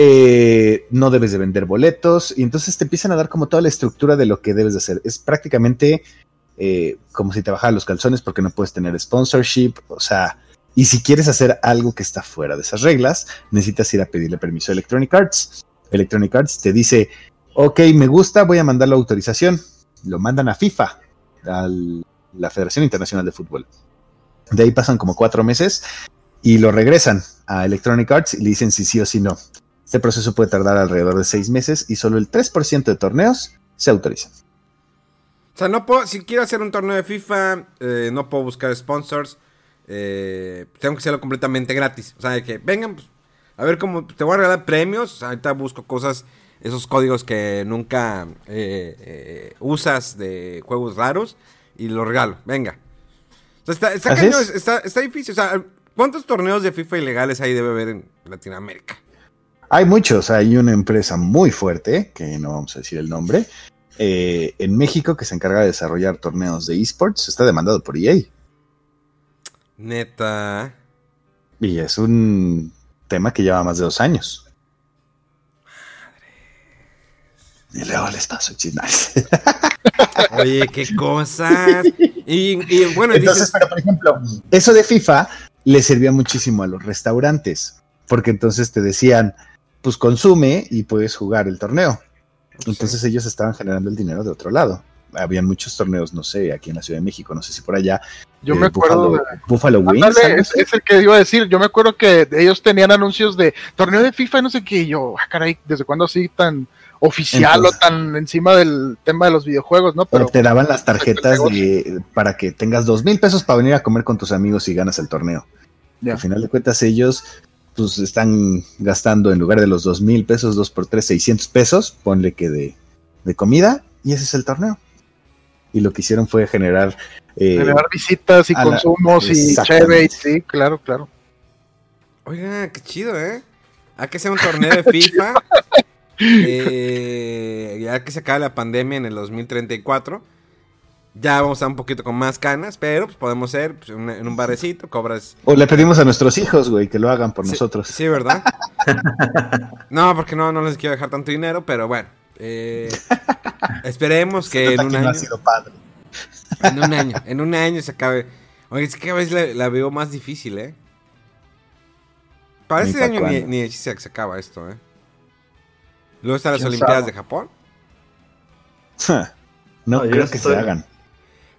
Eh, no debes de vender boletos y entonces te empiezan a dar como toda la estructura de lo que debes de hacer. Es prácticamente eh, como si te bajaran los calzones porque no puedes tener sponsorship, o sea, y si quieres hacer algo que está fuera de esas reglas, necesitas ir a pedirle permiso a Electronic Arts. Electronic Arts te dice, ok, me gusta, voy a mandar la autorización. Lo mandan a FIFA, a la Federación Internacional de Fútbol. De ahí pasan como cuatro meses y lo regresan a Electronic Arts y le dicen si sí o si no. Este proceso puede tardar alrededor de seis meses y solo el 3% de torneos se autorizan. O sea, no puedo, si quiero hacer un torneo de FIFA, eh, no puedo buscar sponsors. eh, tengo que hacerlo completamente gratis. O sea, de que vengan, pues, a ver cómo te voy a regalar premios. Ahorita busco cosas, esos códigos que nunca eh, usas de juegos raros y los regalo. Venga. O sea, está, está, Así cañón, es. está, está difícil. O sea, ¿cuántos torneos de FIFA ilegales ahí debe haber en Latinoamérica? Hay muchos, hay una empresa muy fuerte, que no vamos a decir el nombre, eh, en México que se encarga de desarrollar torneos de esports, está demandado por EA. Neta. Y es un tema que lleva más de dos años. Y luego les paso chismes. Oye, qué cosas. Y, y bueno, Entonces, dices, pero por ejemplo, eso de FIFA le servía muchísimo a los restaurantes, porque entonces te decían, pues consume y puedes jugar el torneo. Entonces ellos estaban generando el dinero de otro lado. Habían muchos torneos, no sé, aquí en la Ciudad de México, no sé si por allá. Yo eh, me acuerdo Buffalo, de- Buffalo Wings. Ándale, es, es el que iba a decir. Yo me acuerdo que ellos tenían anuncios de torneo de FIFA y no sé qué. Y yo, ah, caray, ¿desde cuándo así tan oficial Entonces- o tan encima del tema de los videojuegos, no? Pero te daban las tarjetas el de, para que tengas dos mil pesos para venir a comer con tus amigos y ganas el torneo. Al final de cuentas ellos pues están gastando en lugar de los dos mil pesos, dos por tres, 600 pesos, ponle que de, de comida y ese es el torneo. Y lo que hicieron fue generar... eh, generar visitas y a la- consumos y y- sí, claro, claro. Oiga, qué chido, ¿eh? Hay que hacer un torneo de FIFA. eh, ya que se acabe la pandemia en el 2034, ya vamos a estar un poquito con más canas, pero pues, podemos ser pues, en, en un barecito, cobras... O le pedimos a nuestros hijos, güey, que lo hagan por Sí, nosotros. Sí, ¿verdad? no, porque no, no les quiero dejar tanto dinero, pero bueno. eh, esperemos que en un que no ha año... sido padre. En un año, en un año se acabe. Oye, es que cada vez la, la veo más difícil, ¿eh? Para Ni este año ni, ni se acaba esto, ¿eh? Luego están las ¿Quién Olimpiadas sabe? de Japón. no No, yo creo que estoy- se hagan.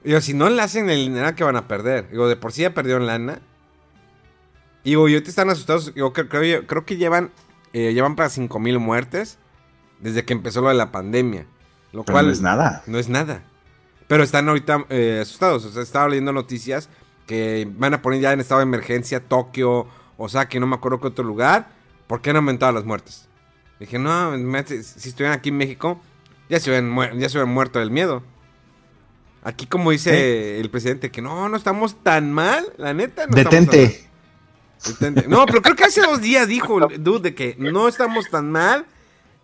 Digo, si no le hacen el dinero que van a perder. Digo, de por sí ya perdieron lana. Y digo, yo te están asustados. Digo, creo, creo, creo que llevan, eh, llevan para 5000 muertes desde que empezó lo de la pandemia. Lo Pero cual no es nada. No es nada. Pero están ahorita eh, asustados. O sea, estaba leyendo noticias que van a poner ya en estado de emergencia Tokio, Osaka, no me acuerdo qué otro lugar. ¿Por qué han aumentado las muertes? Dije, no, si estuvieran aquí en México, ya se hubieran, muer- ya se hubieran muerto del miedo. Aquí, como dice el presidente, que no, no estamos tan mal, la neta. No estamos tan mal. Detente. Detente. No, pero creo que hace dos días dijo el dude de que no estamos tan mal.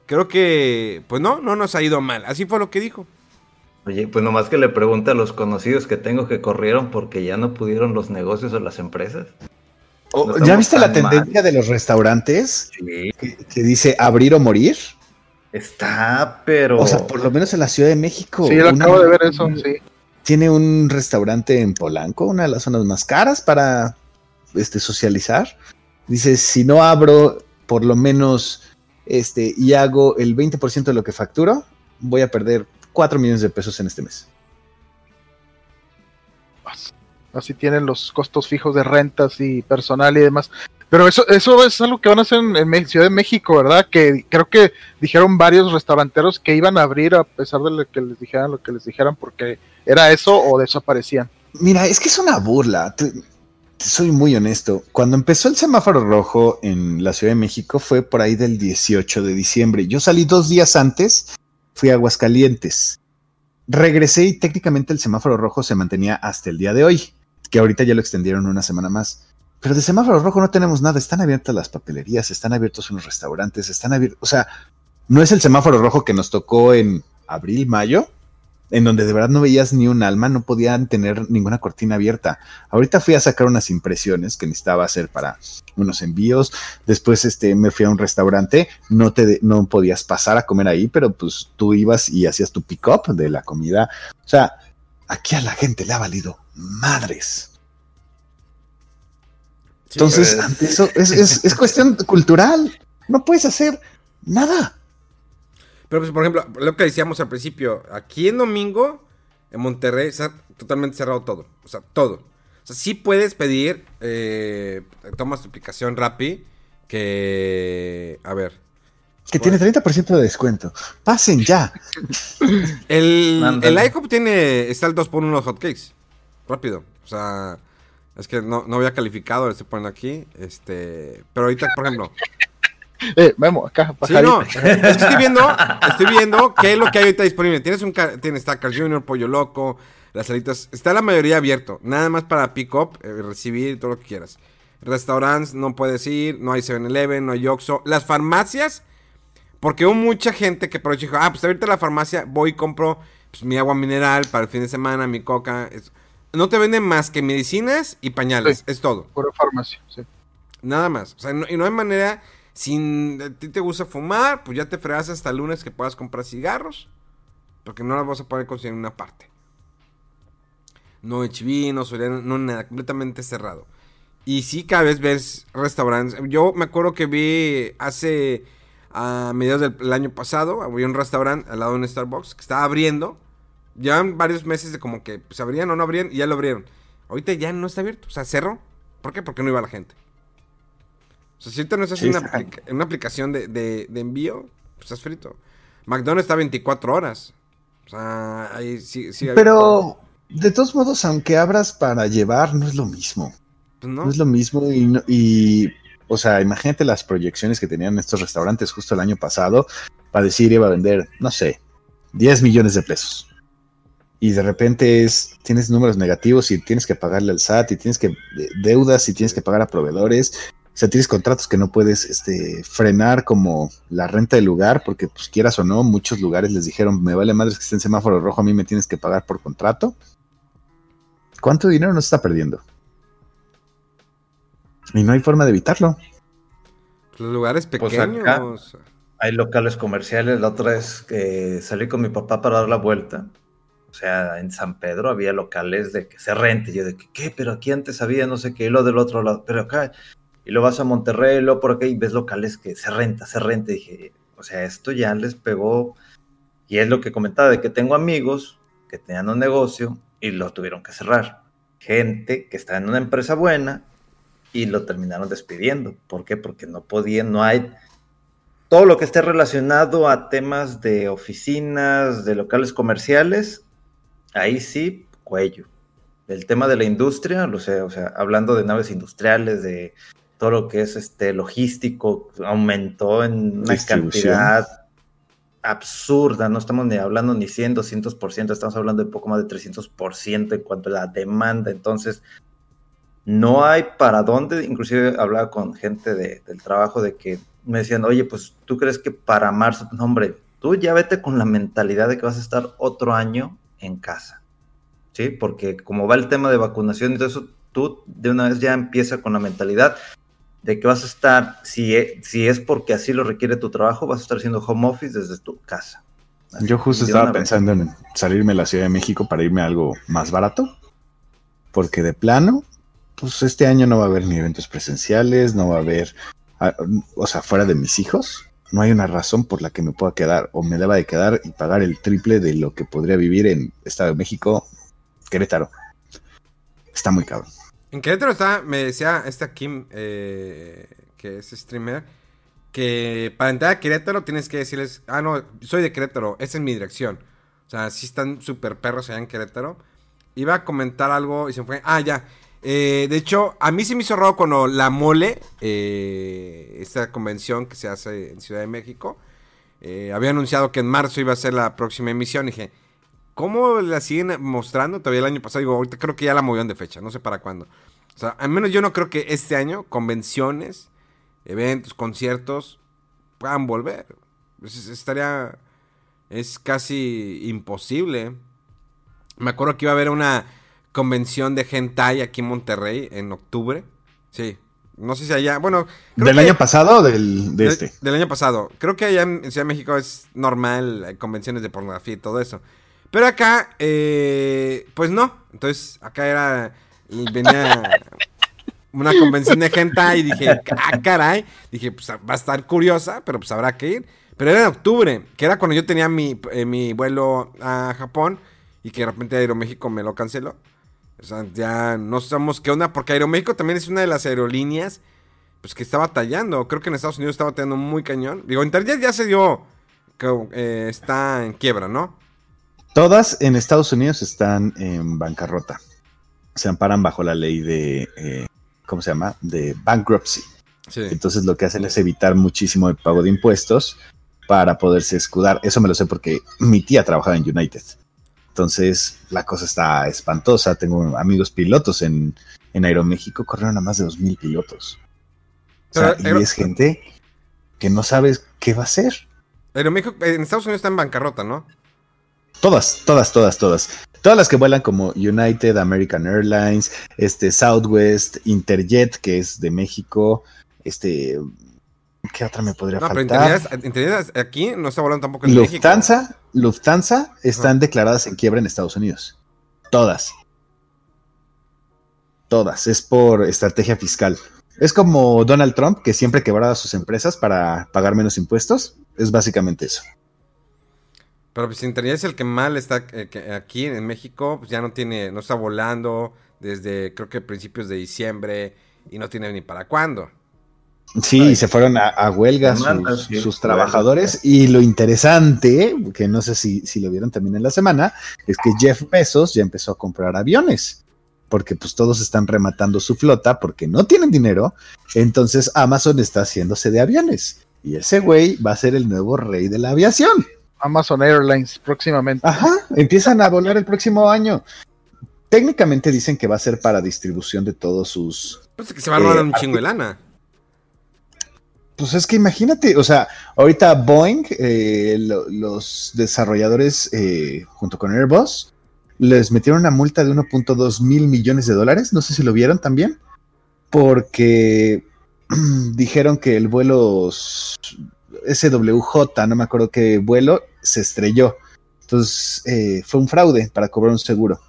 Creo que, pues no, no nos ha ido mal. Así fue lo que dijo. Oye, pues nomás que le pregunte a los conocidos que tengo que corrieron porque ya no pudieron los negocios o las empresas. O- No ¿Ya viste la mal. tendencia de los restaurantes Sí. que, que dice abrir o morir? Está, pero. O sea, por lo menos en la Ciudad de México. Sí, lo una- acabo de ver eso, sí. Tiene un restaurante en Polanco, una de las zonas más caras para este, socializar. Dice, si no abro por lo menos este, y hago el 20% de lo que facturo, voy a perder 4 millones de pesos en este mes. Así tienen los costos fijos de rentas y personal y demás. Pero eso, eso es algo que van a hacer en, Ciudad de México, ¿verdad? Que creo que dijeron varios restauranteros que iban a abrir a pesar de lo que les dijeran lo que les dijeran porque era eso o desaparecían. Mira, es que es una burla. Soy muy honesto. Cuando empezó el semáforo rojo en la Ciudad de México fue por ahí del 18 de diciembre. Yo salí dos días antes, fui a Aguascalientes. Regresé y técnicamente el semáforo rojo se mantenía hasta el día de hoy, que ahorita ya lo extendieron una semana más. Pero de semáforo rojo no tenemos nada. Están abiertas las papelerías, están abiertos unos restaurantes, están abiertos. O sea, no es el semáforo rojo que nos tocó en abril, mayo, en donde de verdad no veías ni un alma, no podían tener ninguna cortina abierta. Ahorita fui a sacar unas impresiones que necesitaba hacer para unos envíos. Después este, me fui a un restaurante, no, te no podías pasar a comer ahí, pero pues tú ibas y hacías tu pick-up de la comida. O sea, aquí a la gente le ha valido madres. Entonces, pues. ante eso, es, es- es cuestión cultural. No puedes hacer nada. Pero, pues, por ejemplo, lo que decíamos al principio, aquí en domingo, en Monterrey, está totalmente cerrado todo. O sea, todo. O sea, sí puedes pedir, eh, tomas tu aplicación Rappi, que, a ver, Que tiene 30% de descuento. Pasen ya. el, Ándale. el IHOP tiene, está el 2x1 los hotcakes, rápido. O sea, es que no, no había calificado, le estoy poniendo aquí, este, pero ahorita, por ejemplo, Eh, Memo, acá, Sí, pajarito. no, es que estoy viendo, estoy viendo qué es lo que hay ahorita disponible. Tienes un tienes Carl Jr., Pollo Loco, las salitas, está la mayoría abierto, nada más para pick up, eh, recibir todo lo que quieras. Restaurantes no puedes ir, no hay 7-Eleven, no hay Oxxo. Las farmacias, porque hubo mucha gente que por eso dijo, ah, pues ahorita la farmacia voy y compro pues, mi agua mineral para el fin de semana, mi coca. es- No te venden más que medicinas y pañales, Sí. es todo. Pura farmacia, sí. Nada más. O sea, no- y no hay manera. Si a ti te gusta fumar, pues ya te fregas hasta el lunes que puedas comprar cigarros. Porque no las vas a poder conseguir en una parte. No HB, no Soriana, no nada, completamente cerrado. Y sí, cada vez ves restaurantes. Yo me acuerdo que vi hace a mediados del el año pasado, había un restaurante al lado de un Starbucks que estaba abriendo. Llevan varios meses de como que se abrían o no abrían y ya lo abrieron. Ahorita ya no está abierto, o sea, cerró. ¿Por qué? Porque no iba la gente. O sea, si ahorita no estás Sí, en, una aplica- aplicación de, de- de envío, pues estás frito. McDonald's está 24 horas. O sea, ahí sí, sí Pero de todos modos, aunque abras para llevar, no es lo mismo. pues no. No es lo mismo y, no- y, o sea, imagínate las proyecciones que tenían estos restaurantes justo el año pasado para decir iba a vender, no sé, 10 millones de pesos. Y de repente es, tienes números negativos y tienes que pagarle al SAT y tienes que de- deudas y tienes que pagar a proveedores O sea, tienes contratos que no puedes este, frenar como la renta del lugar, porque pues quieras o no, muchos lugares les dijeron, me vale madres que esté en semáforo rojo, a mí me tienes que pagar por contrato. ¿Cuánto dinero nos está perdiendo? Y no hay forma de evitarlo. Los lugares Pues pequeños. acá- Hay locales comerciales. La otra vez que salí con mi papá para dar la vuelta. O sea, en San Pedro había locales de que se rente. Yo de que, ¿qué? Pero aquí antes había no sé qué, y lo del otro lado. Pero acá. Y lo vas a Monterrey, lo por acá y ves locales que se renta, se renta. Y dije, o sea, esto ya les pegó. Y es lo que comentaba, de que tengo amigos que tenían un negocio y lo tuvieron que cerrar. Gente que está en una empresa buena y lo terminaron despidiendo. ¿Por qué? Porque no podían, no hay todo lo que esté relacionado a temas de oficinas, de locales comerciales, ahí sí, cuello. El tema de la industria, lo sé, o sea, hablando de naves industriales, de todo lo que es este logístico, aumentó en una cantidad absurda, no estamos ni hablando ni 100, 200%, estamos hablando de poco más de 300% en cuanto a la demanda, entonces no hay para dónde, inclusive hablaba con gente de- del trabajo de que me decían, oye, pues tú crees que para marzo, no hombre, tú ya vete con la mentalidad de que vas a estar otro año en casa, ¿sí? Porque como va el tema de vacunación y todo eso, tú de una vez ya empieza con la mentalidad de que vas a estar, si es, si es porque así lo requiere tu trabajo, vas a estar haciendo home office desde tu casa. Así, Yo justo de estaba vez. pensando en salirme a la Ciudad de México para irme a algo más barato, porque de plano, pues este año no va a haber ni eventos presenciales, no va a haber, ah, o sea, fuera de mis hijos, no hay una razón por la que me pueda quedar o me deba de quedar y pagar el triple de lo que podría vivir en Estado de México, Querétaro. Está muy cabrón. En Querétaro está, me decía esta Kim, eh, que es streamer, que para entrar a Querétaro tienes que decirles, ah, no, soy de Querétaro, esa es mi dirección. O sea, sí están súper perros allá en Querétaro. Iba a comentar algo y se fue, ah, ya. Eh, de hecho, a mí se me hizo raro cuando la mole, eh, esta convención que se hace en Ciudad de México, eh, había anunciado que en marzo iba a ser la próxima emisión. Y dije, ¿Cómo la siguen mostrando todavía el año pasado? Digo, ahorita creo que ya la movieron de fecha, no sé para cuándo. O sea, al menos yo no creo que este año convenciones, eventos, conciertos puedan volver. Es- estaría. Es casi imposible. Me acuerdo que iba a haber una convención de hentai aquí en Monterrey en octubre. Sí. No sé si allá. Bueno. creo ¿Del que- año pasado o del, de de- este? Del año pasado. Creo que allá en Ciudad de México es normal, hay convenciones de pornografía y todo eso. Pero acá, eh, pues no. Entonces, acá era. Venía una convención de gente y dije, ah, caray. Dije, pues va a estar curiosa, pero pues habrá que ir. Pero era en octubre, que era cuando yo tenía mi, eh, mi vuelo a Japón y que de repente Aeroméxico me lo canceló. O sea, ya no sabemos qué onda, porque Aeroméxico también es una de las aerolíneas pues que está batallando. Creo que en Estados Unidos está batallando muy cañón. Digo, Interjet ya se dio que eh, está en quiebra, ¿no? Todas en Estados Unidos están en bancarrota. Se amparan bajo la ley de, eh, ¿cómo se llama? De bankruptcy. Sí. Entonces lo que hacen es evitar muchísimo el pago de impuestos para poderse escudar. Eso me lo sé porque mi tía trabajaba en United. Entonces la cosa está espantosa. Tengo amigos pilotos en, en Aeroméxico, corrieron a más de 2.000 pilotos. O sea, Pero, y es gente que no sabes qué va a hacer. Aeroméxico en Estados Unidos está en bancarrota, ¿no? Todas, todas, todas, todas. Todas las que vuelan como United, American Airlines, este Southwest, Interjet, que es de México, este, ¿qué otra me podría No, pero faltar? Interjet aquí no está volando tampoco en México. Lufthansa, Lufthansa están declaradas en quiebra en Estados Unidos. Todas. Todas. Es por estrategia fiscal. Es como Donald Trump, que siempre quebraba sus empresas para pagar menos impuestos. Es básicamente eso. Pero pues Interjet es el que mal está eh, que aquí en México, pues ya no tiene, no está volando desde creo que principios de diciembre y no tiene ni para cuándo. Sí, y se fueron a, a huelga sus, sí, sus huelga. trabajadores. Y lo interesante, que no sé si, si lo vieron también en la semana, es que Jeff Bezos ya empezó a comprar aviones. Porque pues todos están rematando su flota porque no tienen dinero. Entonces Amazon está haciéndose de aviones. Y ese güey va a ser el nuevo rey de la aviación. Amazon Airlines próximamente. Ajá, empiezan a volar el próximo año. Técnicamente dicen que va a ser para distribución de todos sus Pues que se va a robar Eh, un chingo de lana. Pues es que imagínate, o sea, ahorita Boeing, eh, lo- los desarrolladores eh, junto con Airbus, les metieron una multa de 1.2 mil millones de dólares, no sé si lo vieron también, porque dijeron que el vuelo SWJ, no me acuerdo qué vuelo, se estrelló. Entonces eh, fue un fraude para cobrar un seguro.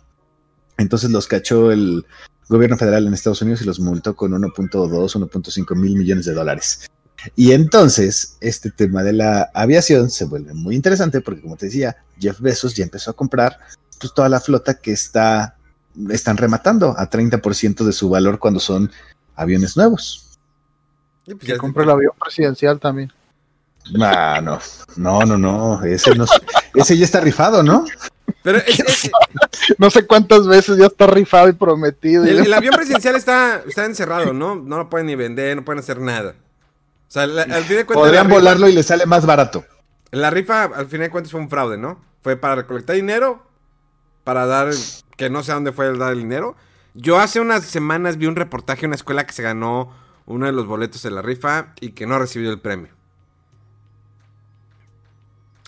Entonces los cachó el gobierno federal en Estados Unidos y los multó con 1.2, 1.5 mil millones de dólares. Y entonces, este tema de la aviación se vuelve muy interesante porque, como te decía, Jeff Bezos ya empezó a comprar pues, toda la flota que está, están rematando a 30% de su valor cuando son aviones nuevos. Y pues ya- compre el avión presidencial también. Ah, no, no, no, no, ese, no, ese ya está rifado, ¿no? Pero es- es- No sé cuántas veces ya está rifado y prometido. el, el avión presidencial está, está encerrado, ¿no? No lo pueden ni vender, no pueden hacer nada. O sea, la- al fin de cuentas. Podrían rifa- volarlo y le sale más barato. La rifa, al fin de cuentas, fue un fraude, ¿no? Fue para recolectar dinero, para dar, que no sé a dónde fue el dar el dinero. Yo hace unas semanas vi un reportaje de una escuela que se ganó uno de los boletos de la rifa y que no recibió el premio.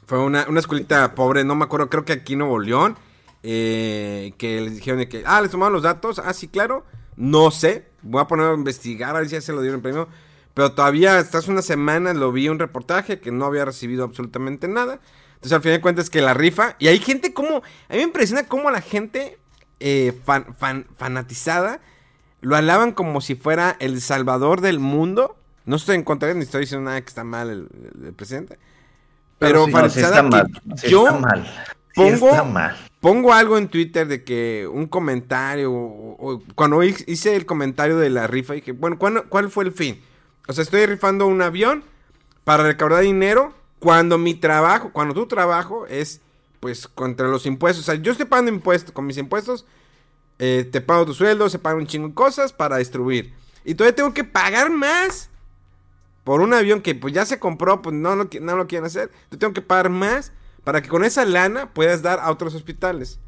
Fue una, una escuelita pobre, no me acuerdo, creo que aquí en Nuevo León, eh, que les dijeron de que, ah, les tomaron los datos, ah, sí, claro, no sé, voy a poner a investigar a ver si ya se lo dieron el premio, pero todavía hasta hace unas semanas lo vi un reportaje que no había recibido absolutamente nada. Entonces al final de cuentas que la rifa, y hay gente como, a mí me impresiona cómo la gente eh, fan- fan- fanatizada lo alaban como si fuera el salvador del mundo. No estoy en contra de él, ni estoy diciendo nada que está mal el, el- el presidente. Pero, Pero sí, No, sí fanatizada está que mal. sí yo está mal. pongo- está mal. pongo algo en Twitter de que un comentario, o, o- cuando hi- hice el comentario de la rifa, dije, bueno, ¿cuándo- ¿cuál fue el fin? O sea, estoy rifando un avión para recaudar dinero cuando mi trabajo, cuando tu trabajo es, pues, contra los impuestos. O sea, yo estoy pagando impuestos, con mis impuestos, eh, te pago tu sueldo, se pagan un chingo de cosas para distribuir. Y todavía tengo que pagar más por un avión que pues ya se compró, pues no lo, no lo quieren hacer. Yo tengo que pagar más para que con esa lana puedas dar a otros hospitales.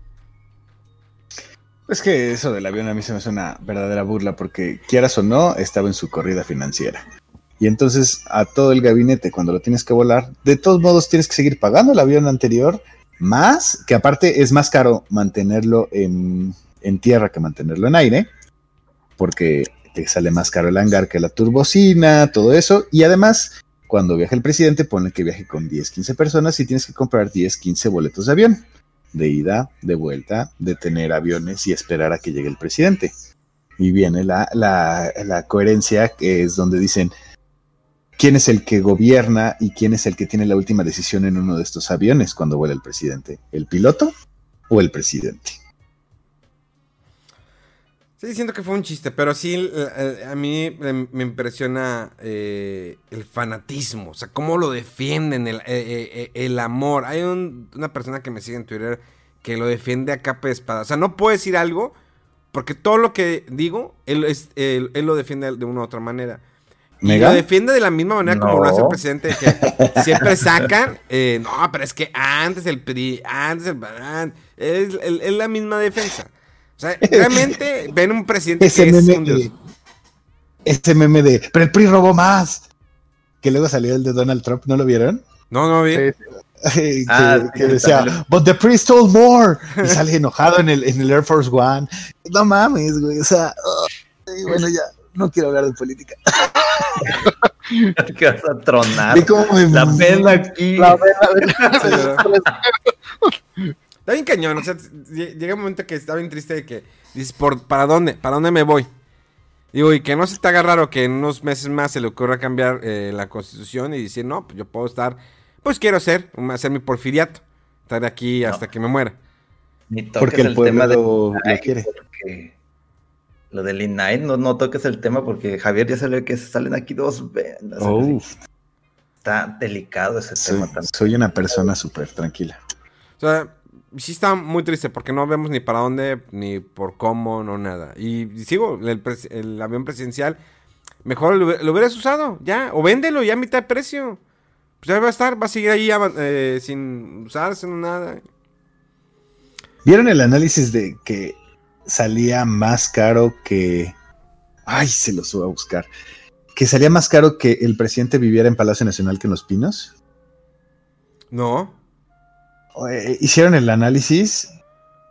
Es que eso del avión a mí se me hace una verdadera burla porque quieras o no, estaba en su corrida financiera. Y entonces a todo el gabinete, cuando lo tienes que volar, de todos modos tienes que seguir pagando el avión anterior, más que aparte es más caro mantenerlo en, en tierra que mantenerlo en aire, porque te sale más caro el hangar que la turbocina, todo eso. Y además, cuando viaja el presidente, pone que viaje con 10, 15 personas y tienes que comprar 10, 15 boletos de avión de ida, de vuelta, de tener aviones y esperar a que llegue el presidente. Y viene la, la, la coherencia, que es donde dicen quién es el que gobierna y quién es el que tiene la última decisión en uno de estos aviones cuando vuela el presidente, el piloto o el presidente. Sí, siento que fue un chiste, pero sí, a mí me impresiona eh, el fanatismo, o sea, cómo lo defienden, el, eh, eh, el amor. Hay un- una persona que me sigue en Twitter que lo defiende a capa de espada. O sea, no puedo decir algo porque todo lo que digo, él, es- él- él lo defiende de una u otra manera. Y lo defiende de la misma manera como lo hace el presidente, que siempre sacan, eh, no, pero es que antes el PRI, antes el es- es la misma defensa. O sea, realmente ven un presidente Ese que es meme, un dios. de, ese meme de, pero el PRI robó más. Que luego salió el de Donald Trump, ¿no lo vieron? No, no, bien. Sí, que, Ah, que sí, decía, también. but the priest told more. Y sale enojado en el, en el Air Force One. No mames, güey. O sea, bueno, ya no quiero hablar de política. que vas a tronar. Ve cómo me- La pena aquí. Está bien cañón, o sea, ll- llega un momento que está bien triste de que dices, ¿por, ¿para dónde? ¿Para dónde me voy? Digo, y que no se te haga raro que en unos meses más se le ocurra cambiar eh, la constitución y decir, no, pues yo puedo estar, pues quiero ser, un- hacer mi porfiriato, estar aquí hasta que me muera. Ni toques Porque el pueblo tema de lo, lo quiere. porque Lo del INAI, no, no toques el tema porque Javier ya salió que se salen aquí dos vendas. Oh, Está delicado ese soy, tema también. soy una persona súper tranquila. O sea, sí está muy triste porque no vemos ni para dónde, ni por cómo, no nada. Y, y sigo, el, avión presidencial, mejor lo, hubie- lo hubieras usado, ya, o véndelo ya a mitad de precio. Pues ya va a estar, va a seguir ahí eh, sin usarse, no nada. ¿Vieron el análisis de que salía más caro que... Ay, se los voy a buscar. que salía más caro que el presidente viviera en Palacio Nacional que en Los Pinos? No. Eh, hicieron el análisis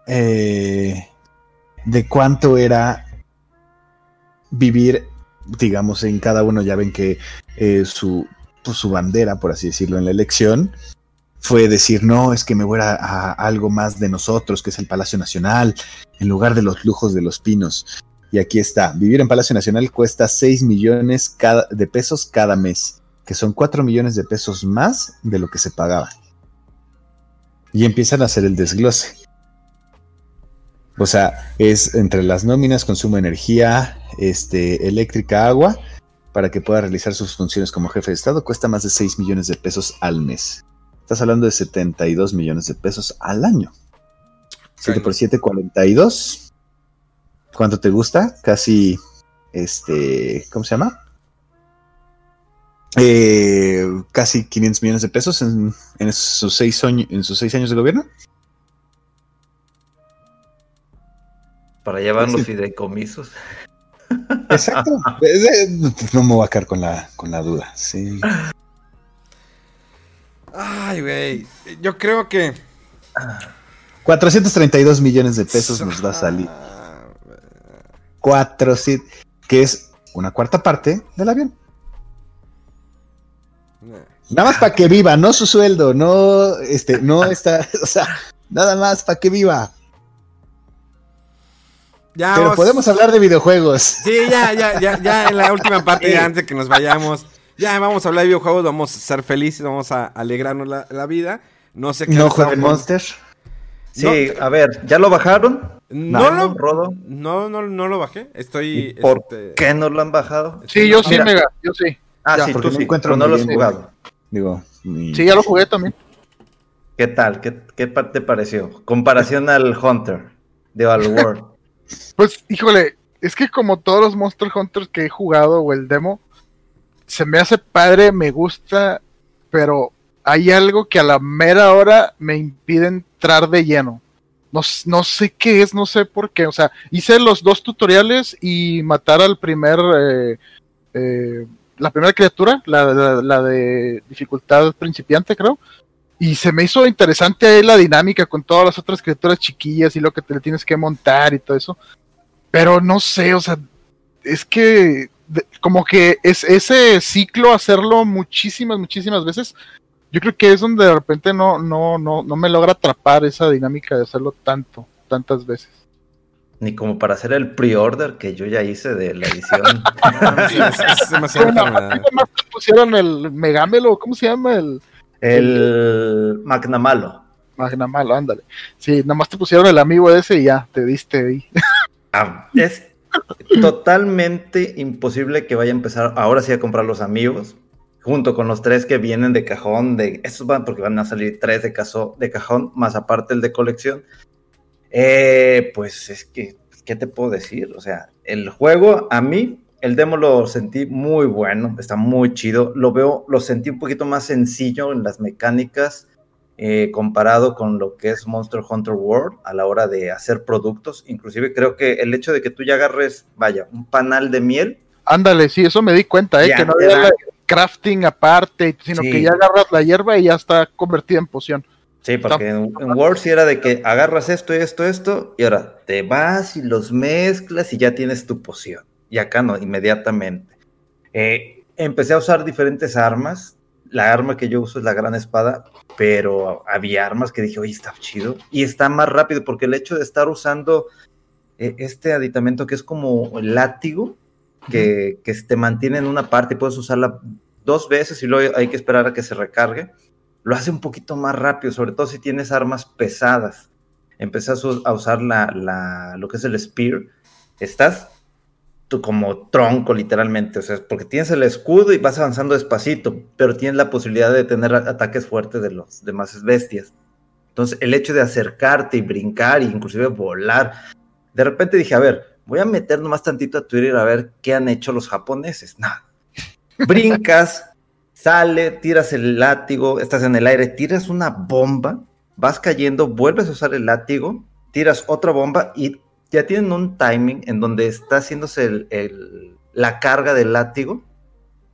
eh, de cuánto era vivir, digamos, en cada uno. Ya ven que eh, su, pues, su bandera, por así decirlo, en la elección fue decir, no, es que me voy a, algo más de nosotros, que es el Palacio Nacional, en lugar de los lujos de los pinos. Y aquí está, vivir en Palacio Nacional cuesta 6 millones de pesos cada mes, que son 4 millones de pesos más de lo que se pagaba. Y empiezan a hacer el desglose. O sea, es entre las nóminas, consumo de energía, este, eléctrica, agua, para que pueda realizar sus funciones como jefe de Estado, cuesta más de 6 millones de pesos al mes. Estás hablando de 72 millones de pesos al año. 7 por 7, 42. ¿Cuánto te gusta? Casi, este, ¿cómo se llama? Eh, casi 500 millones de pesos en, en, sus seis en sus seis años de gobierno. Para llevar los fideicomisos. Exacto. no me voy a quedar con la, con la duda. Sí. Ay, güey. Yo creo que. 432 millones de pesos nos va a salir. 400, que es una cuarta parte del avión. Nada más para que viva, no su sueldo, no, este, no está, o sea, nada más para que viva. Ya Pero podemos hablar de videojuegos. Sí, ya, ya, ya, ya en la última parte, ya antes de que nos vayamos. Ya vamos a hablar de videojuegos, vamos a ser felices, vamos a alegrarnos la, la vida. No sé qué. No jueguen Monster. Sí, no, a ver, ¿ya lo bajaron? No, lo, Rodo? no, no, no lo bajé. Estoy. ¿Por este... qué no lo han bajado? Sí, yo sí, Mega, yo sí. Ah, ya, sí, tú sí, pero no lo has jugado. Digo, mi... sí, ya lo jugué también. ¿Qué tal? ¿Qué, qué te pareció? Comparación al Hunter de World. pues, híjole, es que como todos los Monster Hunters que he jugado o el demo, se me hace padre, me gusta, pero hay algo que a la mera hora me impide entrar de lleno. No, no, sé qué es, no sé por qué. O sea, hice los dos tutoriales y matar al primer. Eh, eh, la primera criatura, la, la, la, de dificultad principiante, creo. Y se me hizo interesante ahí la dinámica con todas las otras criaturas chiquillas y lo que te tienes que montar y todo eso. Pero no sé, o sea, es que como que es ese ciclo hacerlo muchísimas, muchísimas veces yo creo que es donde de repente no, no, no, no me logra atrapar esa dinámica de hacerlo tanto, tantas veces. Ni como para hacer el pre-order que yo ya hice de la edición. sí, es, es demasiado bueno, pusieron el Megamelo, ¿cómo se llama? El, el Magnamalo. Magnamalo, ándale. Sí, nada más te pusieron el amigo ese y ya, te diste ahí. Ah, es totalmente imposible que vaya a empezar ahora sí a comprar los amigos, junto con los tres que vienen de cajón, de estos van porque van a salir tres de, caso, de cajón, más aparte el de colección. Eh, pues es que, ¿qué te puedo decir? O sea, el juego a mí, el demo lo sentí muy bueno, está muy chido, lo veo, lo sentí un poquito más sencillo en las mecánicas. Eh, comparado con lo que es Monster Hunter World a la hora de hacer productos. Inclusive creo que el hecho de que tú ya agarres, vaya, un panal de miel. Ándale, sí, eso me di cuenta, ¿eh? que no había crafting aparte, sino sí. que ya agarras la hierba y ya está convertida en poción. Sí, porque en, en Word sí era de que agarras esto y esto, esto, y ahora te vas y los mezclas y ya tienes tu poción. Y acá no, inmediatamente. Eh, empecé a usar diferentes armas. La arma que yo uso es la gran espada, pero había armas que dije, oye, está chido. Y está más rápido, porque el hecho de estar usando eh, este aditamento que es como el látigo, que, que, te mantiene en una parte y puedes usarla dos veces y luego hay que esperar a que se recargue, lo hace un poquito más rápido, sobre todo si tienes armas pesadas. Empecé a usar la, la, lo que es el spear. Estás tú como tronco literalmente, o sea, porque tienes el escudo y vas avanzando despacito, pero tienes la posibilidad de tener ataques fuertes de los demás bestias. Entonces, el hecho de acercarte y brincar e inclusive volar, de repente dije, a ver, voy a meter nomás tantito a Twitter a ver qué han hecho los japoneses. Nada. Brincas, sale, tiras el látigo, estás en el aire, tiras una bomba, vas cayendo, vuelves a usar el látigo, tiras otra bomba y ya tienen un timing en donde está haciéndose el, el, la carga del látigo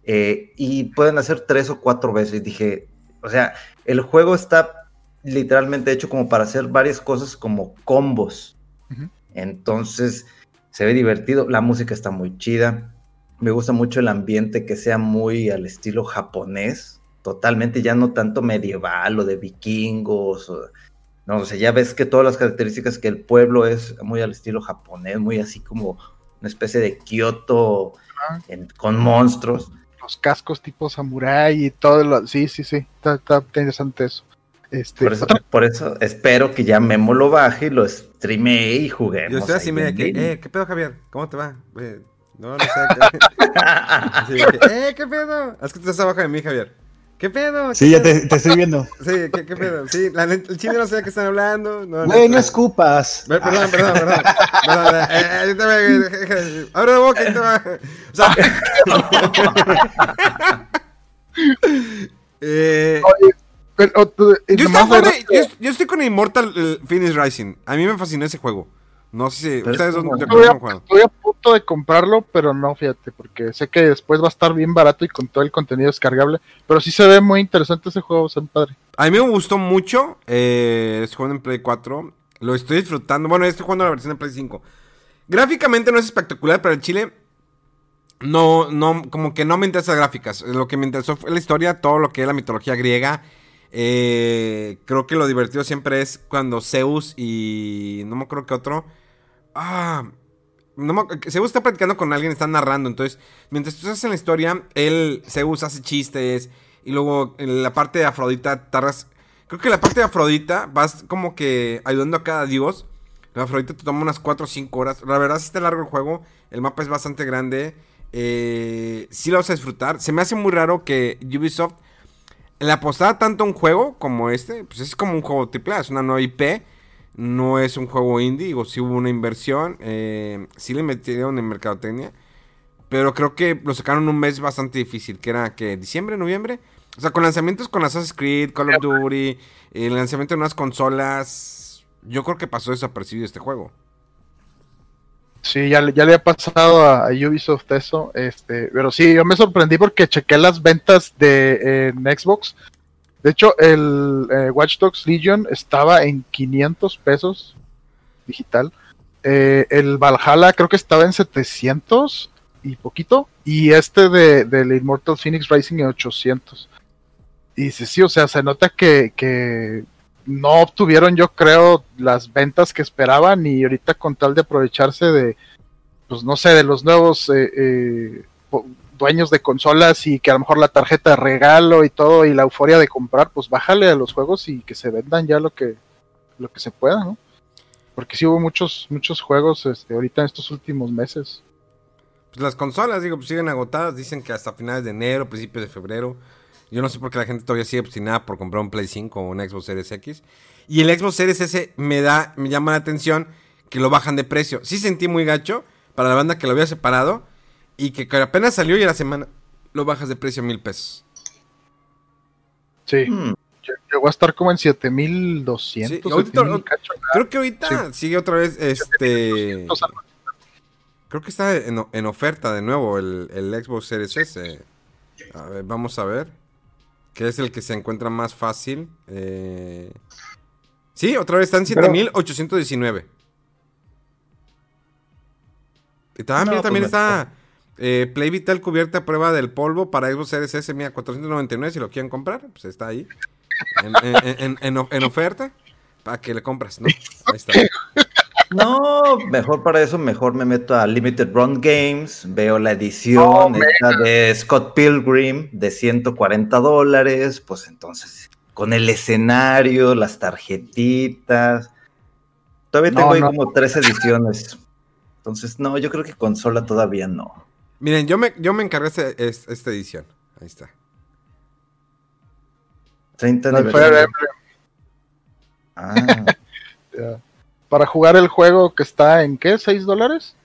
eh, y pueden hacer tres o cuatro veces. Dije, o sea, el juego está literalmente hecho como para hacer varias cosas como combos. Entonces, se ve divertido, la música está muy chida. Me gusta mucho el ambiente que sea muy al estilo japonés, totalmente ya no tanto medieval o de vikingos. o- no, o sea, ya ves que todas las características que el pueblo es muy al estilo japonés, muy así como una especie de Kioto en- con monstruos. Los cascos tipo samurai y todo lo. Sí, sí, sí. Está, está interesante eso. Este, Por eso, por eso espero que ya Memo lo baje y lo streamee y juguemos. Yo estoy así, mira, que, eh, ¿qué pedo, Javier? ¿Cómo te va? Eh, no, no sé. qué- Así eh, ¿qué pedo? Es que tú estás abajo de mí, Javier. ¿Qué pedo? ¿Qué Sí, ya pedo? te, te estoy viendo. Sí, ¿qué, qué pedo? Sí, la el chile no sé de qué están hablando. No, Güey, no escupas. Perdón, perdón, perdón. Perdón, eh, eh, Abre la boca, ahí te va. O sea. eh, y yo, yo, yo estoy con Immortal eh, Phoenix Rising. A mí me fascinó ese juego. No sé si ustedes Estoy a, estoy punto de comprarlo, pero no, fíjate, porque sé que después va a estar bien barato y con todo el contenido descargable. Pero sí se ve muy interesante ese juego, se padre. A mí me gustó mucho. Eh, estoy jugando en Play 4. Lo estoy disfrutando. Bueno, estoy jugando la versión de Play 5. Gráficamente no es espectacular, pero el Chile. No, no, como que no me interesa las gráficas. Lo que me interesó fue la historia, todo lo que es la mitología griega. Eh, creo que lo divertido siempre es cuando Zeus y. No me acuerdo qué otro. Ah. No está platicando con alguien, está narrando. Entonces, mientras tú estás en la historia, él, Zeus hace chistes. Y luego en la parte de Afrodita tardas. Creo que la parte de Afrodita vas como que ayudando a cada dios. La Afrodita te toma unas 4 o 5 horas. La verdad, sí está largo el juego. El mapa es bastante grande. Eh, sí lo vas a disfrutar. Se me hace muy raro que Ubisoft le apostara tanto a un juego como este. Pues es como un juego AAA, es una nueva IP. No es un juego indie. Digo, sí hubo una inversión. eh, sí le metieron en mercadotecnia. Pero creo que lo sacaron un mes bastante difícil. Que era que diciembre, noviembre. O sea, con lanzamientos con Assassin's Creed, Call of Duty, el lanzamiento de unas consolas. Yo creo que pasó desapercibido este juego. Sí, ya, le- ha pasado a, Ubisoft eso, este, pero sí, yo me sorprendí porque chequé las ventas de Xbox. De hecho, el eh, Watch Dogs Legion estaba en 500 pesos digital. Eh, el Valhalla creo que estaba en 700 y poquito. Y este de, del Immortal Phoenix Rising en 800. Y sí, sí, o sea, se nota que, no obtuvieron, yo creo, las ventas que esperaban y ahorita con tal de aprovecharse de, pues no sé, de los nuevos eh, eh, dueños de consolas y que a lo mejor la tarjeta de regalo y todo y la euforia de comprar, pues bájale a los juegos y que se vendan ya lo que lo que se pueda, ¿no? Porque sí hubo muchos muchos juegos este, ahorita en estos últimos meses. Pues las consolas, digo, pues siguen agotadas. Dicen que hasta finales de enero, principios de febrero. Yo no sé por qué la gente todavía sigue obstinada por comprar un Play 5 o un Xbox Series X. Y el Xbox Series S me da, me llama la atención que lo bajan de precio. Sí sentí muy gacho para la banda que lo había separado. Y que apenas salió y a la semana lo bajas de precio a mil pesos. Sí, Hmm, a estar como en 7200. Sí, ahorita- 7000 y cacho, Creo que ahorita sigue otra vez este... 200 algo. Creo que está en, en oferta de nuevo el, el Xbox Series S. A ver, vamos a ver. Que es el que se encuentra más fácil. Eh... Sí, otra vez está en Pero- 7819. Y también, No, también pues está eh, Play Vital cubierta a prueba del polvo para Xbox Series S. Mira, 499 si lo quieren comprar. Pues está ahí. En, en- en- en of- en oferta. Para que le compras, ¿no? Ahí está. No, mejor para eso, mejor me meto a Limited Run Games, veo la edición Oh, esta de Scott Pilgrim de 140 dólares, pues entonces, con el escenario, las tarjetitas, todavía No, tengo ahí no. como tres ediciones. Entonces, no, yo creo que consola todavía no. Miren, yo me, yo me encargué este- es- esta edición. Ahí está. 30 No, Fire Ah. Para jugar el juego que está en qué, 6 dólares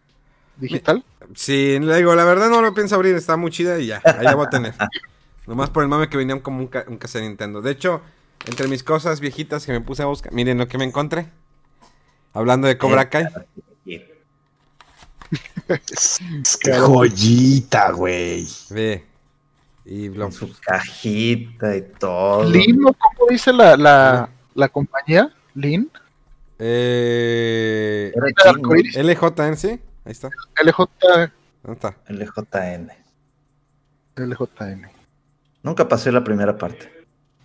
digital. Sí, le digo, la verdad no lo pienso abrir, está muy chida y ya, ahí la voy a tener. Nomás por el mame que venían como un, ca un cassette Nintendo. De hecho, entre mis cosas viejitas que me puse a buscar, miren lo que me encontré. Hablando de Cobra Kai. Es que joyita, güey. Ve. Y lo- Con su cajita y todo. Lin, ¿o ¿cómo dice la, la, la compañía? Lin, Eh, LJN, sí, ahí está. LJ, ¿Dónde está? LJN. LJN. Nunca pasé la primera parte.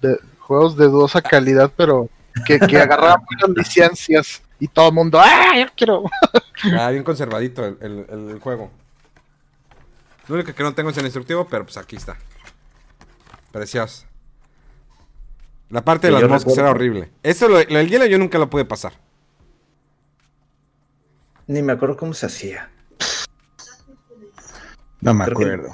De, juegos de dudosa calidad, pero que, que agarraban muchas licencias y todo el mundo, ¡ah! Yo quiero. Ah, bien conservadito el, el- el juego. Lo único que no tengo es el instructivo, pero pues aquí está. Precioso. La parte de las moscas era horrible. Eso, lo, lo del hielo yo nunca lo pude pasar. Ni me acuerdo cómo se hacía. No me Creo que- acuerdo.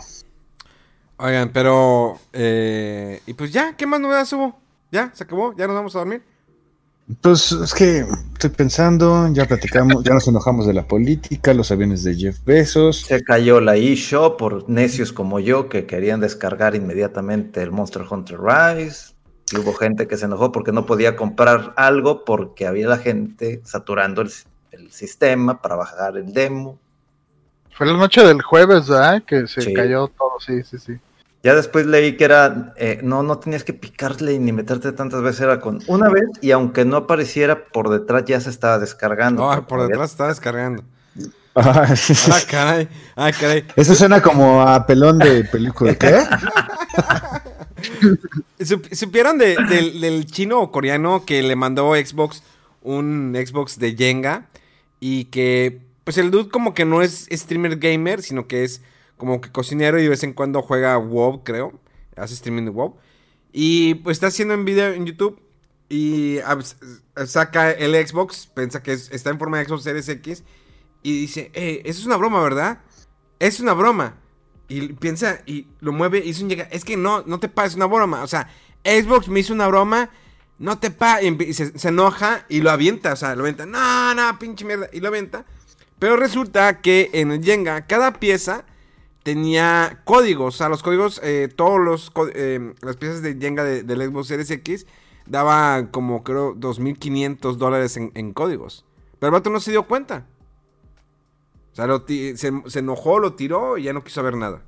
Oigan, pero... eh, y pues ya, ¿qué más novedades hubo? ¿Ya? ¿Se acabó? ¿Ya nos vamos a dormir? Pues es que estoy pensando, ya platicamos, ya nos enojamos de la política, los aviones de Jeff Bezos. Se cayó la eShop por necios como yo que querían descargar inmediatamente el Monster Hunter Rise. Y hubo gente que se enojó porque no podía comprar algo porque había la gente saturando el, el sistema para bajar el demo. Fue la noche del jueves, ¿verdad? Que se Sí. cayó todo, sí, sí, sí. Ya después leí que era, eh, no, no tenías que picarle ni meterte tantas veces, era con una vez y aunque no apareciera por detrás ya se estaba descargando. Ah, por detrás estaba descargando. Ah, Ah, caray. Ah, caray. Eso suena como a pelón de película, ¿qué? Sup- ¿Supieron de- del, del chino o coreano que le mandó Xbox un Xbox de Jenga? Y que, pues el dude como que no es streamer gamer, sino que es como que cocinero y de vez en cuando juega WoW, creo. Hace streaming de WoW. Y pues está haciendo un video en YouTube y abs- saca el Xbox, piensa que es- está en forma de Xbox Series X y dice, eh, eso es una broma, ¿verdad? Es una broma. Y piensa y lo mueve y dice es que no, no te pases una broma. O sea, Xbox me hizo una broma, no te empi- y se, se enoja y lo avienta, o sea, lo avienta, no, no, pinche mierda, y lo avienta. Pero resulta que en el Jenga, cada pieza tenía códigos, o sea, los códigos, eh, todos los, eh, las piezas de Jenga de- del Xbox Series X daban como, creo, 2.500 dólares en, códigos. Pero el vato no se dio cuenta. O sea, se, enojó, lo tiró y ya no quiso ver nada.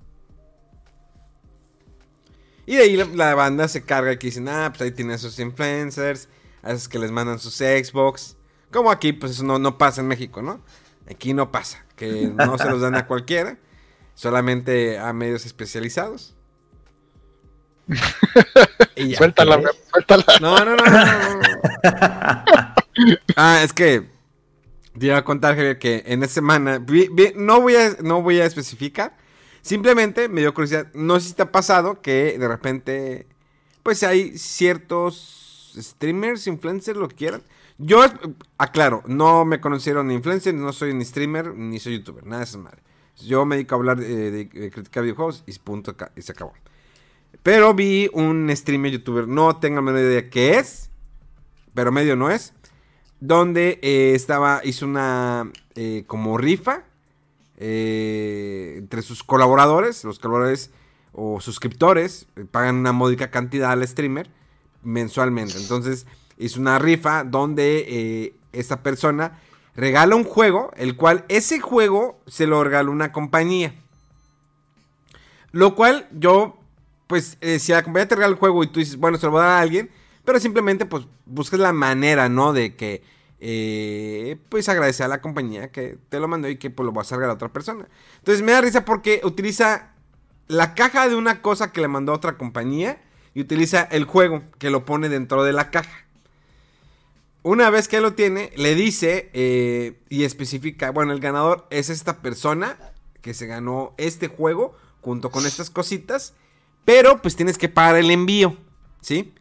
Y de ahí la, banda se carga y dicen, ah, pues ahí tienen sus influencers, a esos que les mandan sus Xbox. Como aquí, pues eso no, no pasa en México, ¿no? Aquí no pasa, que no se los dan a cualquiera, solamente a medios especializados. Y. Suéltala, ¿qué? suéltala. No, no, no, no, no. Ah, es que te iba a contar, Javier, que en esta semana, vi- vi- no, voy a, no voy a especificar, simplemente me dio curiosidad, no sé si te ha pasado que de repente, pues hay ciertos streamers, influencers, lo que quieran. Yo, aclaro, no me conocieron ni influencer, no soy ni streamer, ni soy youtuber, nada de esas madre. Yo me dedico a hablar de, de- de criticar videojuegos y punto, y se acabó. Pero vi un streamer youtuber, no tengo la menor idea qué es, pero medio no es, donde eh, estaba, hizo una eh, como rifa eh, entre sus colaboradores, los colaboradores o suscriptores eh, pagan una módica cantidad al streamer mensualmente. Entonces hizo una rifa donde eh, esta persona regala un juego, el cual ese juego se lo regaló una compañía. Lo cual yo, pues, eh, si la compañía te regala el juego y tú dices, bueno, se lo voy a dar a alguien, pero simplemente, pues, buscas la manera, ¿no? De que, eh, pues, agradecer a la compañía que te lo mandó y que, pues, lo vas a regalar a otra persona. Entonces, me da risa porque utiliza la caja de una cosa que le mandó a otra compañía y utiliza el juego que lo pone dentro de la caja. Una vez que lo tiene, le dice eh, y especifica, bueno, el ganador es esta persona que se ganó este juego junto con estas cositas, pero pues tienes que pagar el envío, ¿sí?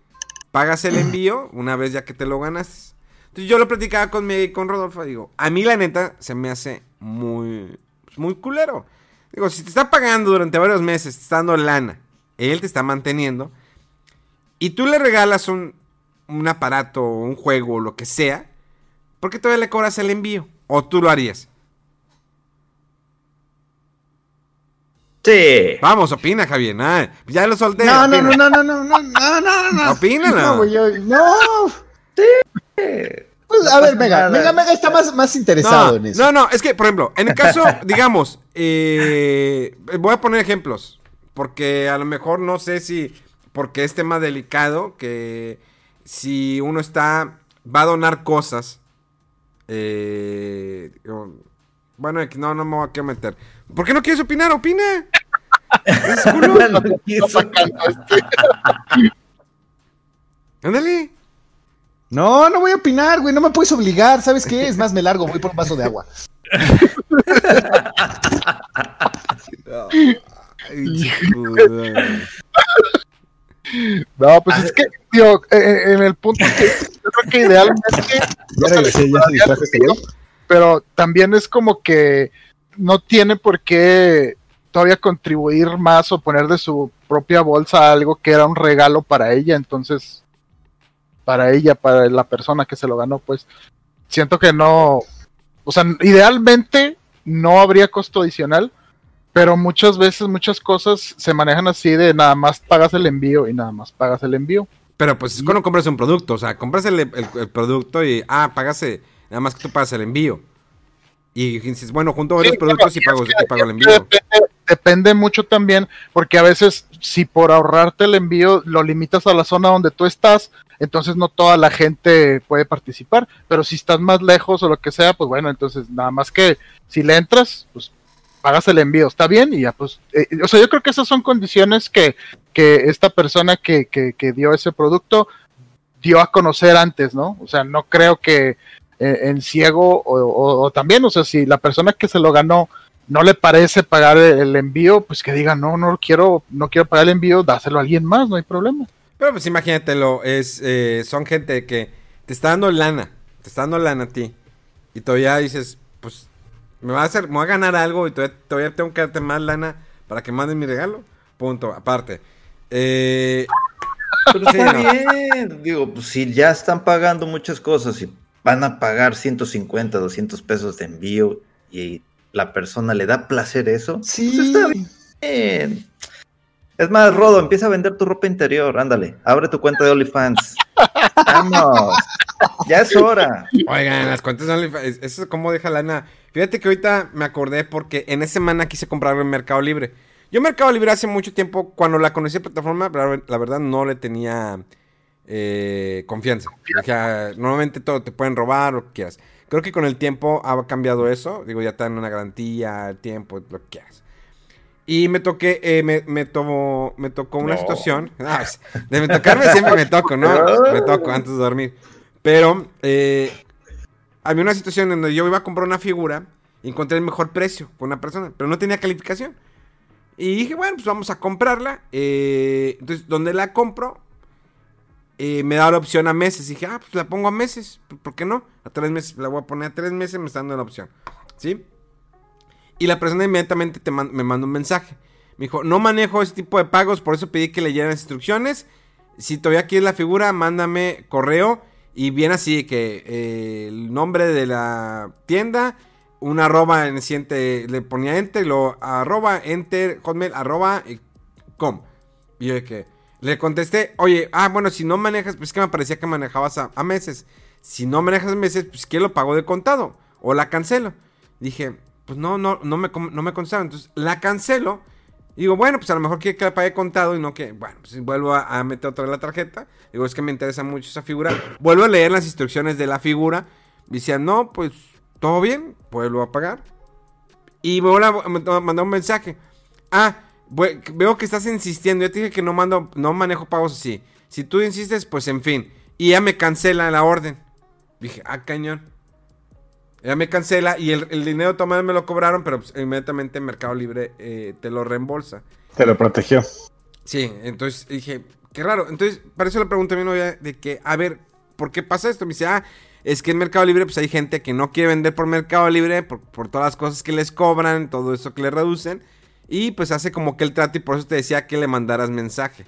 Pagas el envío una vez ya que te lo ganas. Entonces yo lo platicaba con, mi, con Rodolfo, digo, a mí la neta se me hace muy, pues, muy culero. Digo, si te está pagando durante varios meses, te está dando lana, él te está manteniendo, y tú le regalas un, un aparato, un juego, lo que sea, ¿por qué todavía le cobras el envío? ¿O tú lo harías? Sí. Vamos, opina, Javier. Ah, ya lo solté. No, no, opina. no, no, no, no, no, no, no, no. Opínala. No, güey, yo- no. Pues, a ver, Mega, Mega, Mega está más, más interesado No, en eso. no, no, es que, por ejemplo, en el caso, digamos, eh, voy a poner ejemplos. porque a lo mejor no sé si, porque es tema delicado, que si uno está, va a donar cosas, eh, bueno, no, no me voy a meter. ¿Por qué no quieres opinar? ¡Opina! Es culo. No quiso. Ándale. No, no voy a opinar, güey. No me puedes obligar. ¿Sabes qué? Es más, me largo. Voy por un vaso de agua. Ay, chico. No, pues es que, tío, en el punto que yo creo que idealmente, Ya regresé, ya se distrajo este güey. pero también es como que no tiene por qué todavía contribuir más o poner de su propia bolsa algo que era un regalo para ella, entonces, para ella, para la persona que se lo ganó, pues, siento que no, o sea, idealmente no habría costo adicional, pero muchas veces muchas cosas se manejan así de nada más pagas el envío y nada más pagas el envío. Pero pues es cuando compras un producto, o sea, compras el, el- el producto y, ah, pagase, nada más que tú pagas el envío. Y dices, bueno, junto varios Sí, productos y pago, que- y pago el envío. Depende, depende mucho también, porque a veces si por ahorrarte el envío lo limitas a la zona donde tú estás, entonces no toda la gente puede participar, pero si estás más lejos o lo que sea, pues bueno, entonces nada más que si le entras, pues pagas el envío, está bien y ya pues, eh, o sea, yo creo que esas son condiciones que, que esta persona que, que, que dio ese producto dio a conocer antes, ¿no? O sea, no creo que eh, en ciego o, también, o sea, si la persona que se lo ganó no le parece pagar el, envío, pues que diga, no, no quiero, no quiero pagar el envío, dáselo a alguien más, no hay problema. Pero pues imagínatelo, es, eh, son gente que te está dando lana, te está dando lana a ti. Y todavía dices, me va a hacer, me voy a ganar algo y todavía, todavía tengo que darte más lana para que manden mi regalo. Punto, aparte. Eh, Pero Sí, está no. bien. Digo, pues si ya están pagando muchas cosas y van a pagar 150, 200 pesos de envío y la persona le da placer eso, Sí. pues está bien. Es más, Rodo, empieza a vender tu ropa interior. Ándale, abre tu cuenta de OnlyFans. Vamos. Ya es hora. Oigan, las cuentas de OnlyFans, es- eso es como deja lana. Fíjate que ahorita me acordé porque en esa semana quise comprarlo en Mercado Libre. Yo en Mercado Libre hace mucho tiempo, cuando la conocí la plataforma, la, verdad no le tenía eh, confianza. Dije, ah, normalmente todo te pueden robar, lo que quieras. Creo que con el tiempo ha cambiado eso. Digo, ya te dan una garantía, el tiempo, lo que quieras. Y me toqué, eh, me, me, tomó- me tocó una No. situación. Ah, de me tocarme siempre me toco, ¿no? Me toco antes de dormir. Pero eh, había una situación en donde yo iba a comprar una figura y encontré el mejor precio con una persona, pero no tenía calificación. Y dije, bueno, pues vamos a comprarla. Eh, entonces, donde la compro, eh, me da la opción a meses. dije, ah, pues la pongo a meses. ¿Por qué no? A tres meses, la voy a poner a tres meses, me está dando la opción. ¿Sí? Y la persona inmediatamente te me manda un mensaje. Me dijo, no manejo ese tipo de pagos, por eso pedí que leyeran instrucciones. Si todavía quieres la figura, mándame correo. Y viene así que eh, el nombre de la tienda, un arroba en el siguiente, le ponía enter, lo arroba, enter, hotmail, arroba, eh, com. Y yo que le contesté, oye, ah, bueno, si no manejas, pues que me parecía que manejabas a, a meses. Si no manejas meses, pues que lo pago de contado o la cancelo. Dije, pues no, no, no me, no me contestaron. Entonces la cancelo. Digo, bueno, pues a lo mejor quiere que la pague contado y no que, bueno, pues vuelvo a, meter otra vez la tarjeta. Digo, es que me interesa mucho esa figura. Vuelvo a leer las instrucciones de la figura. Decían, no, pues todo bien, vuelvo a pagar. Y me a mandar un mensaje. Ah, veo que estás insistiendo. Ya te dije que no mando, no manejo pagos así. Si tú insistes, pues en fin. Y ya me cancela la orden. Dije, ah, cañón. Ya me cancela y el, el dinero tomado me lo cobraron, pero pues, inmediatamente Mercado Libre eh, te lo reembolsa. Te lo protegió. Sí, entonces dije, qué raro. Entonces, para eso le pregunté a mi novia de que, a ver, ¿por qué pasa esto? Me dice, ah, es que en Mercado Libre pues hay gente que no quiere vender por Mercado Libre por, por todas las cosas que les cobran, todo eso que le reducen. Y pues hace como que el trato y por eso te decía que le mandaras mensaje.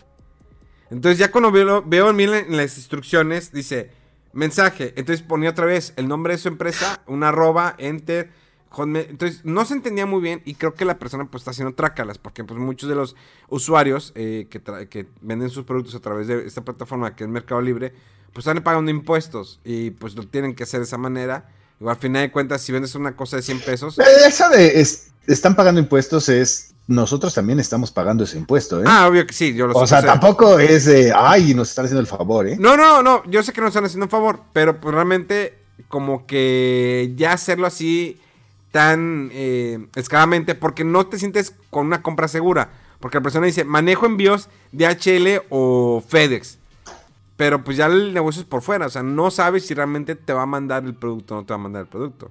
Entonces ya cuando veo, veo en, mi- en las instrucciones, dice, mensaje. Entonces ponía otra vez el nombre de su empresa, un arroba, enter. Entonces no se entendía muy bien y creo que la persona pues está haciendo trácalas porque pues muchos de los usuarios eh, que, que venden sus productos a través de esta plataforma que es Mercado Libre, pues están pagando impuestos y pues lo tienen que hacer de esa manera. Igual al final de cuentas, si vendes una cosa de 100 pesos, Eso de es- están pagando impuestos es nosotros también estamos pagando ese impuesto, ¿eh? Ah, obvio que sí, yo lo o sé. sea, tampoco es ay, nos están haciendo el favor, ¿eh? No, no, no, yo sé que nos están haciendo un favor, pero pues realmente como que ya hacerlo así tan eh, escaladamente, porque no te sientes con una compra segura. Porque la persona dice, manejo envíos DHL o FedEx. Pero pues ya el negocio es por fuera, o sea, no sabes si realmente te va a mandar el producto o no te va a mandar el producto.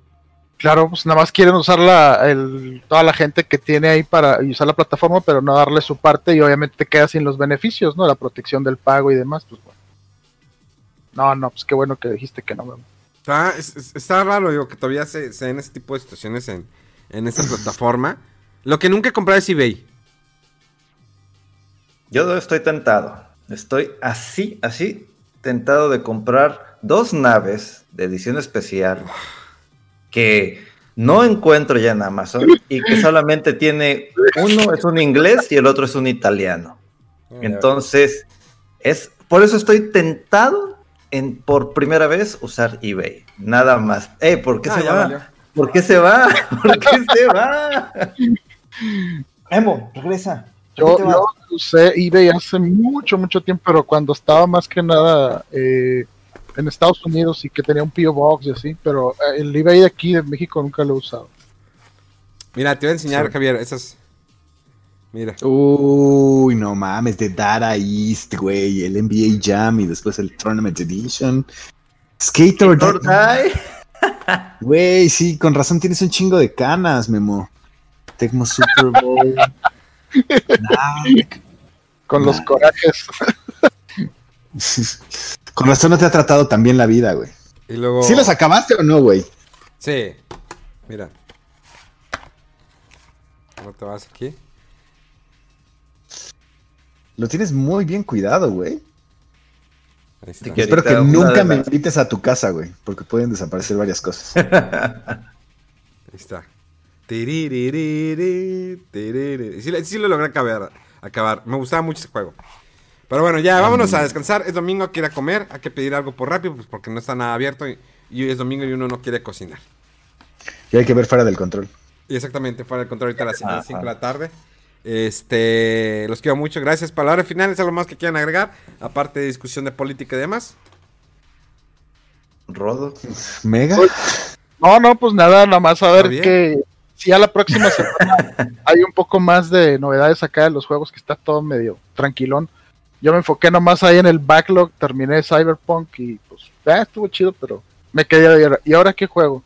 Claro, pues nada más quieren usar la, el, toda la gente que tiene ahí para usar la plataforma, pero no darle su parte y obviamente te quedas sin los beneficios, ¿no? La protección del pago y demás, pues bueno. No, no, pues qué bueno que dijiste que no. Está, es- es- está raro, digo, que todavía se, se den ese tipo de situaciones en, en esta plataforma. Lo que nunca he comprado es eBay. Yo estoy tentado. Estoy así, así tentado de comprar dos naves de edición especial que no encuentro ya en Amazon y que solamente tiene uno es un inglés y el otro es un italiano. Entonces, es por eso estoy tentado en por primera vez usar eBay. Nada más. Eh, ¿por qué Ah, se va? valió. ¿Por qué se va? ¿Por qué se va? Emo, regresa. ¿Por Yo, yo usé eBay hace mucho, mucho tiempo, pero cuando estaba más que nada eh, en Estados Unidos y que tenía un P.O. Box y así, pero eh, el eBay de aquí de México nunca lo he usado. Mira, te voy a enseñar, Sí. Javier, esas. Mira. Uy, no mames, de Data East, güey, el NBA Jam y después el Tournament Edition. Skater, Or die. güey, sí, con razón tienes un chingo de canas, Memo. Tecmo Super Bowl. Nah, Con los corajes. Con razón no te ha tratado tan bien la vida, güey. Y luego. ¿Sí los acabaste o no, güey? Sí. Mira. ¿Cómo te vas aquí? Lo tienes muy bien cuidado, güey. Espero que nunca me las- invites a tu casa, güey, porque pueden desaparecer varias cosas. Ahí está. Tiririri, tiriri. Sí, sí lo logré acabar, acabar. Me gustaba mucho ese juego. Pero bueno, ya vámonos a descansar. Es domingo, hay que ir a comer. Hay que pedir algo por rápido, pues porque no está nada abierto. Y, es domingo y uno no quiere cocinar. Y hay que ver fuera del control. Y exactamente, fuera del control ahorita a las Ajá. 5 de la tarde. Este, los quiero mucho. Gracias. Palabras finales, algo más que quieran agregar. Aparte de discusión de política y demás. Rodo. Mega. No, no, pues nada, nada más a ver que si a la próxima semana hay un poco más de novedades acá de los juegos, que está todo medio tranquilón. Yo me enfoqué nomás ahí en el backlog, terminé Cyberpunk y pues estuvo chido, pero me quedé ahora, ¿y ahora qué juego?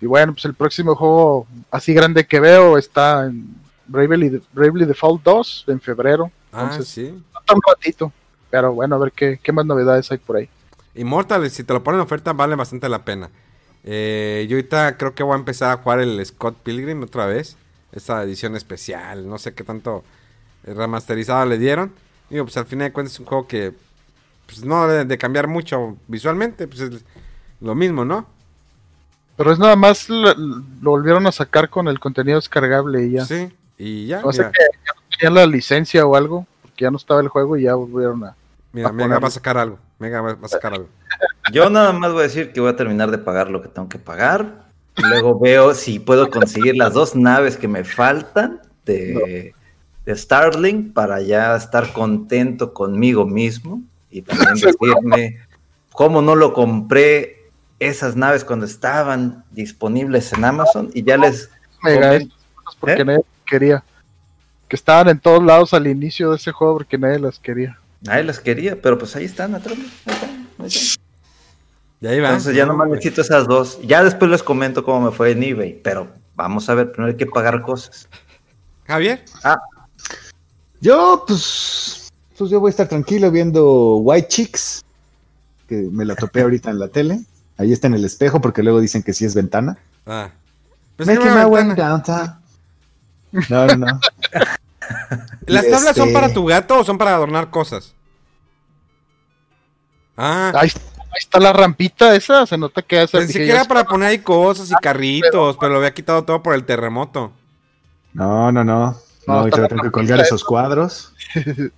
Y bueno, pues el próximo juego así grande que veo está en Bravely, Bravely Default 2 en febrero. Ah, Entonces, sí. un ratito. Pero bueno, a ver qué, qué más novedades hay por ahí. Immortal, si te lo ponen en oferta, vale bastante la pena. Eh, yo ahorita creo que voy a empezar a jugar el Scott Pilgrim otra vez. Esta edición especial. No sé qué tanto remasterizado le dieron. Digo, pues al final de cuentas es un juego que pues, no debe de cambiar mucho visualmente. Pues es lo mismo, ¿no? Pero es nada más lo, lo volvieron a sacar con el contenido descargable y ya. Sí. Y ya. O sea que ya no tenían la licencia o algo, porque ya no estaba el juego y ya volvieron a. mira, a Mega ponerlo. va a sacar algo. Mega va va a sacar algo. Yo nada más voy a decir que voy a terminar de pagar lo que tengo que pagar. Luego veo si puedo conseguir las dos naves que me faltan de, de Starlink para ya estar contento conmigo mismo y también decirme cómo no lo compré esas naves cuando estaban disponibles en Amazon y ya les Mega, porque ¿Eh? nadie las quería. Que estaban en todos lados al inicio de ese juego porque nadie las quería. Nadie las quería, pero pues ahí están atrás. ahí están, ahí están. Y ahí va. Entonces ya No, nomás güey. necesito esas dos. Ya después les comento cómo me fue en eBay, pero vamos a ver, primero hay que pagar cosas. Javier. Yo, pues, pues yo voy a estar tranquilo viendo White Chicks, que me la topé ahorita en la tele. Ahí está en el espejo porque luego dicen que sí es ventana. Ah. Pues Making my way ventana. downtown. No, no, no. ¿Las tablas son Este- para tu gato o son para adornar cosas? Ah, Ahí, ahí está la rampita esa, se nota que hace. pensé que era para poner ahí cosas y carritos, pero lo había quitado todo por el terremoto. No, no, no. No, tengo que colgar esos cuadros.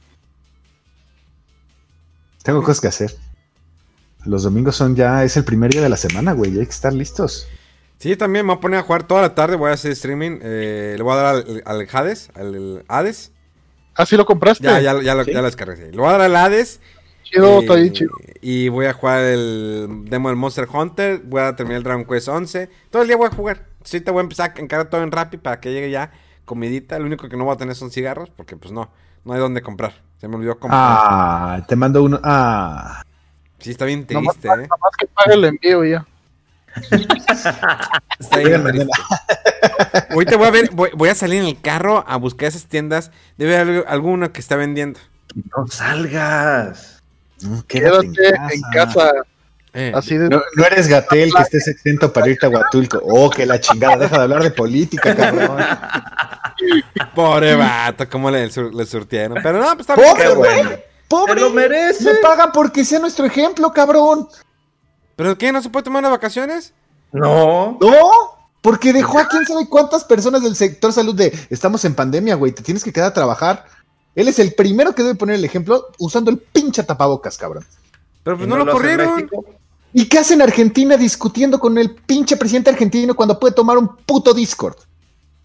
Tengo cosas que hacer. Los domingos son ya, es el primer día de la semana, güey. Hay que estar listos. Sí, también me voy a poner a jugar toda la tarde. Voy a hacer streaming. eh, le voy a dar al, al Hades. Al Hades. ¿Ah, sí lo compraste? Ya, ya, ya, lo- ¿Sí? ya lo descargué. sí. Le voy a dar al Hades. Chido, eh, está bien chido. Y voy a jugar el demo del Monster Hunter. Voy a terminar el Dragon Quest 11. Todo el día voy a jugar. Sí, te voy a empezar a encargar todo en Rappi para que llegue ya comidita. Lo único que no voy a tener son cigarros. Porque, pues no, no hay dónde comprar. Se me olvidó comprar. Ah, te mando uno. Ah, Sí, está bien Nomás, triste, ¿eh? nomás que pague el envío ya. Está bien triste. Ahorita voy a ver, voy, voy a salir en el carro a buscar esas tiendas. Debe haber alguna que está vendiendo. No salgas. no, quédate Quédate en casa. Eh, Así de. No, no eres Gatel que estés exento para irte a Huatulco. Oh, que la chingada, deja de hablar de política, cabrón. Pobre vato, cómo le, sur- le surtieron. Pero no, pues está Pobre, bueno. Pobre, lo merece. Le pagan porque sea nuestro ejemplo, cabrón. ¿Pero qué? ¿No se puede tomar unas vacaciones? No. No, porque dejó a quién sabe cuántas personas del sector salud de estamos en pandemia, güey, te tienes que quedar a trabajar. Él es el primero que debe poner el ejemplo usando el pinche tapabocas, cabrón. Pero pues ¿Y no, lo en corrieron. ¿Y qué hace en Argentina discutiendo con el pinche presidente argentino cuando puede tomar un puto Discord?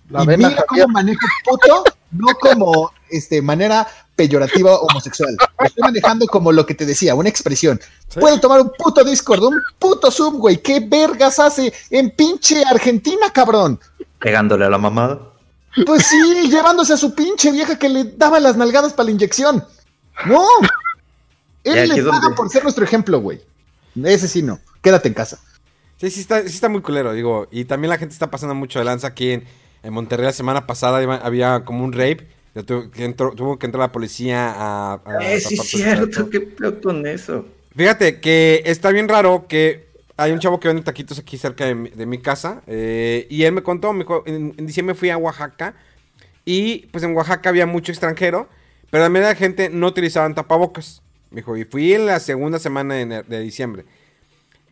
La y vena mira Javier. cómo manejo puto, no como este manera peyorativa homosexual. Lo estoy manejando como lo que te decía, una expresión. Sí. Puede tomar un puto Discord, un puto Zoom, güey. ¿Qué vergas hace en pinche Argentina, cabrón? Pegándole a la mamada. Pues sí, llevándose a su pinche vieja que le daba las nalgadas para la inyección. No. Él le paga donde- por ser nuestro ejemplo, güey. Ese sí no. Quédate en casa. Sí, sí está, sí está muy culero, digo. Y también la gente está pasando mucho de lanza aquí en, en Monterrey. La semana pasada iba- había como un rape. Ya tu- que entró- tuvo que entrar la policía a... a Eh, sí, cierto. ¿Qué peor con eso? Fíjate que está bien raro que hay un chavo que vende taquitos aquí cerca de mi, de mi casa. eh, y él me contó, me dijo, en, en diciembre fui a Oaxaca. Y pues en Oaxaca había mucho extranjero. Pero la mayoría de la gente no utilizaban tapabocas. Me dijo, y fui en la segunda semana de, de diciembre.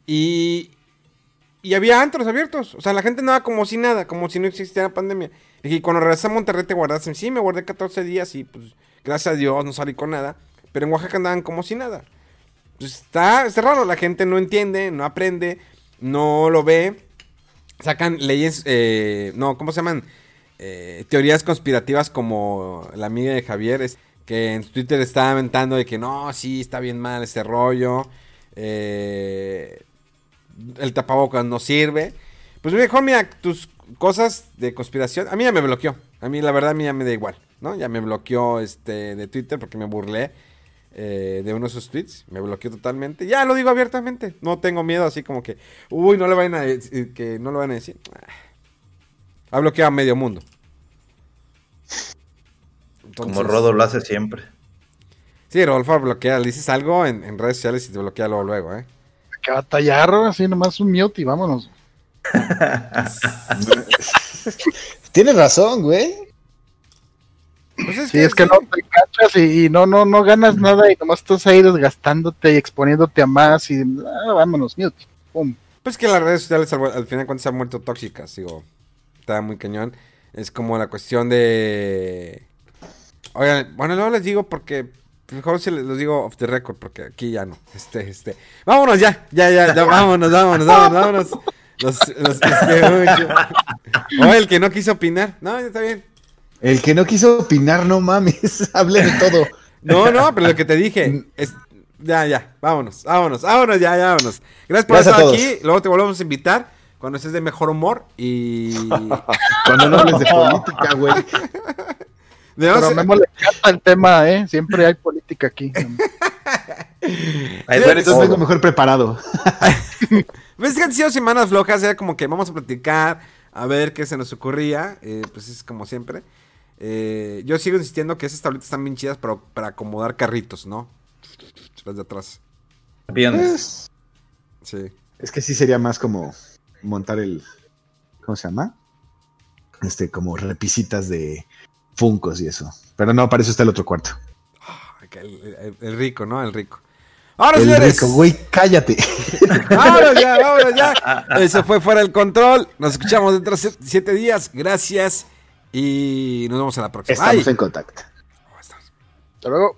Y, y había antros abiertos. O sea, la gente andaba como si nada, como si no existiera pandemia. Dije, y cuando regresé a Monterrey te guardaste. Sí, me guardé 14 días y pues gracias a Dios no salí con nada. Pero en Oaxaca andaban como si nada. Pues está, está raro, la gente no entiende, no aprende, no lo ve. Sacan leyes, eh, no, ¿cómo se llaman? Eh, teorías conspirativas como la amiga de Javier, es, que en Twitter está aventando de que no, sí, está bien mal este rollo. eh, el tapabocas no sirve. Pues mejor, mira, tus cosas de conspiración. A mí ya me bloqueó. A mí, la verdad, a mí ya me da igual, ¿no? Ya me bloqueó este de Twitter porque me burlé eh, de uno de sus tweets. Me bloqueó totalmente. Ya lo digo abiertamente. No tengo miedo así como que, uy, no le vayan a decir, que no lo van a decir. Ha bloqueado a medio mundo. Como Rodo lo hace siempre. Sí, Rodolfo bloquea. Le dices algo en, en redes sociales y te bloquea luego, luego, ¿eh? Que batallar, así nomás un mute y vámonos. Tienes razón, güey. Pues es Sí, es que no te cachas y, y no, no, no ganas nada y nomás estás ahí desgastándote y exponiéndote a más y ah, vámonos, mute. Pum. Pues que las redes sociales al, al final de cuentas se han vuelto tóxicas, digo. Está muy cañón. Es como la cuestión de... Oigan, bueno, luego les digo porque... Mejor si les los digo off the record, porque aquí ya no. Este, este... Vámonos ya, ya, ya, ya, vámonos, vámonos, vámonos, vámonos. Los. O el que no quiso opinar. No, ya está bien. El que no quiso opinar, no mames. Hable de todo. No, no, pero lo que te dije es... Ya, ya, vámonos, vámonos, vámonos, ya, ya, vámonos. Gracias por Gracias estar aquí. Luego te volvemos a invitar cuando estés de mejor humor y... Cuando no hables de política, güey. Pero a Memo le encanta el tema, ¿eh? Siempre hay política aquí. Ahí Entonces todo. vengo mejor preparado. Ves que han sido semanas flojas, era como que vamos a platicar, a ver qué se nos ocurría, eh, pues es como siempre. Eh, yo sigo insistiendo que esas tablitas están bien chidas para, para acomodar carritos, ¿no? Las de atrás. Aviones. Sí. Es que sí sería más como montar el. ¿Cómo se llama? Este, como repisitas de funcos y eso. Pero no, para eso está el otro cuarto. Que El, el- el rico, ¿no? El rico. Ahora, el señores. rico, güey, cállate. Vámonos ya, vámonos ya. Eso fue fuera del control. Nos escuchamos dentro de siete días. Gracias. Y nos vemos a la próxima. Estamos en contacto. Hasta luego.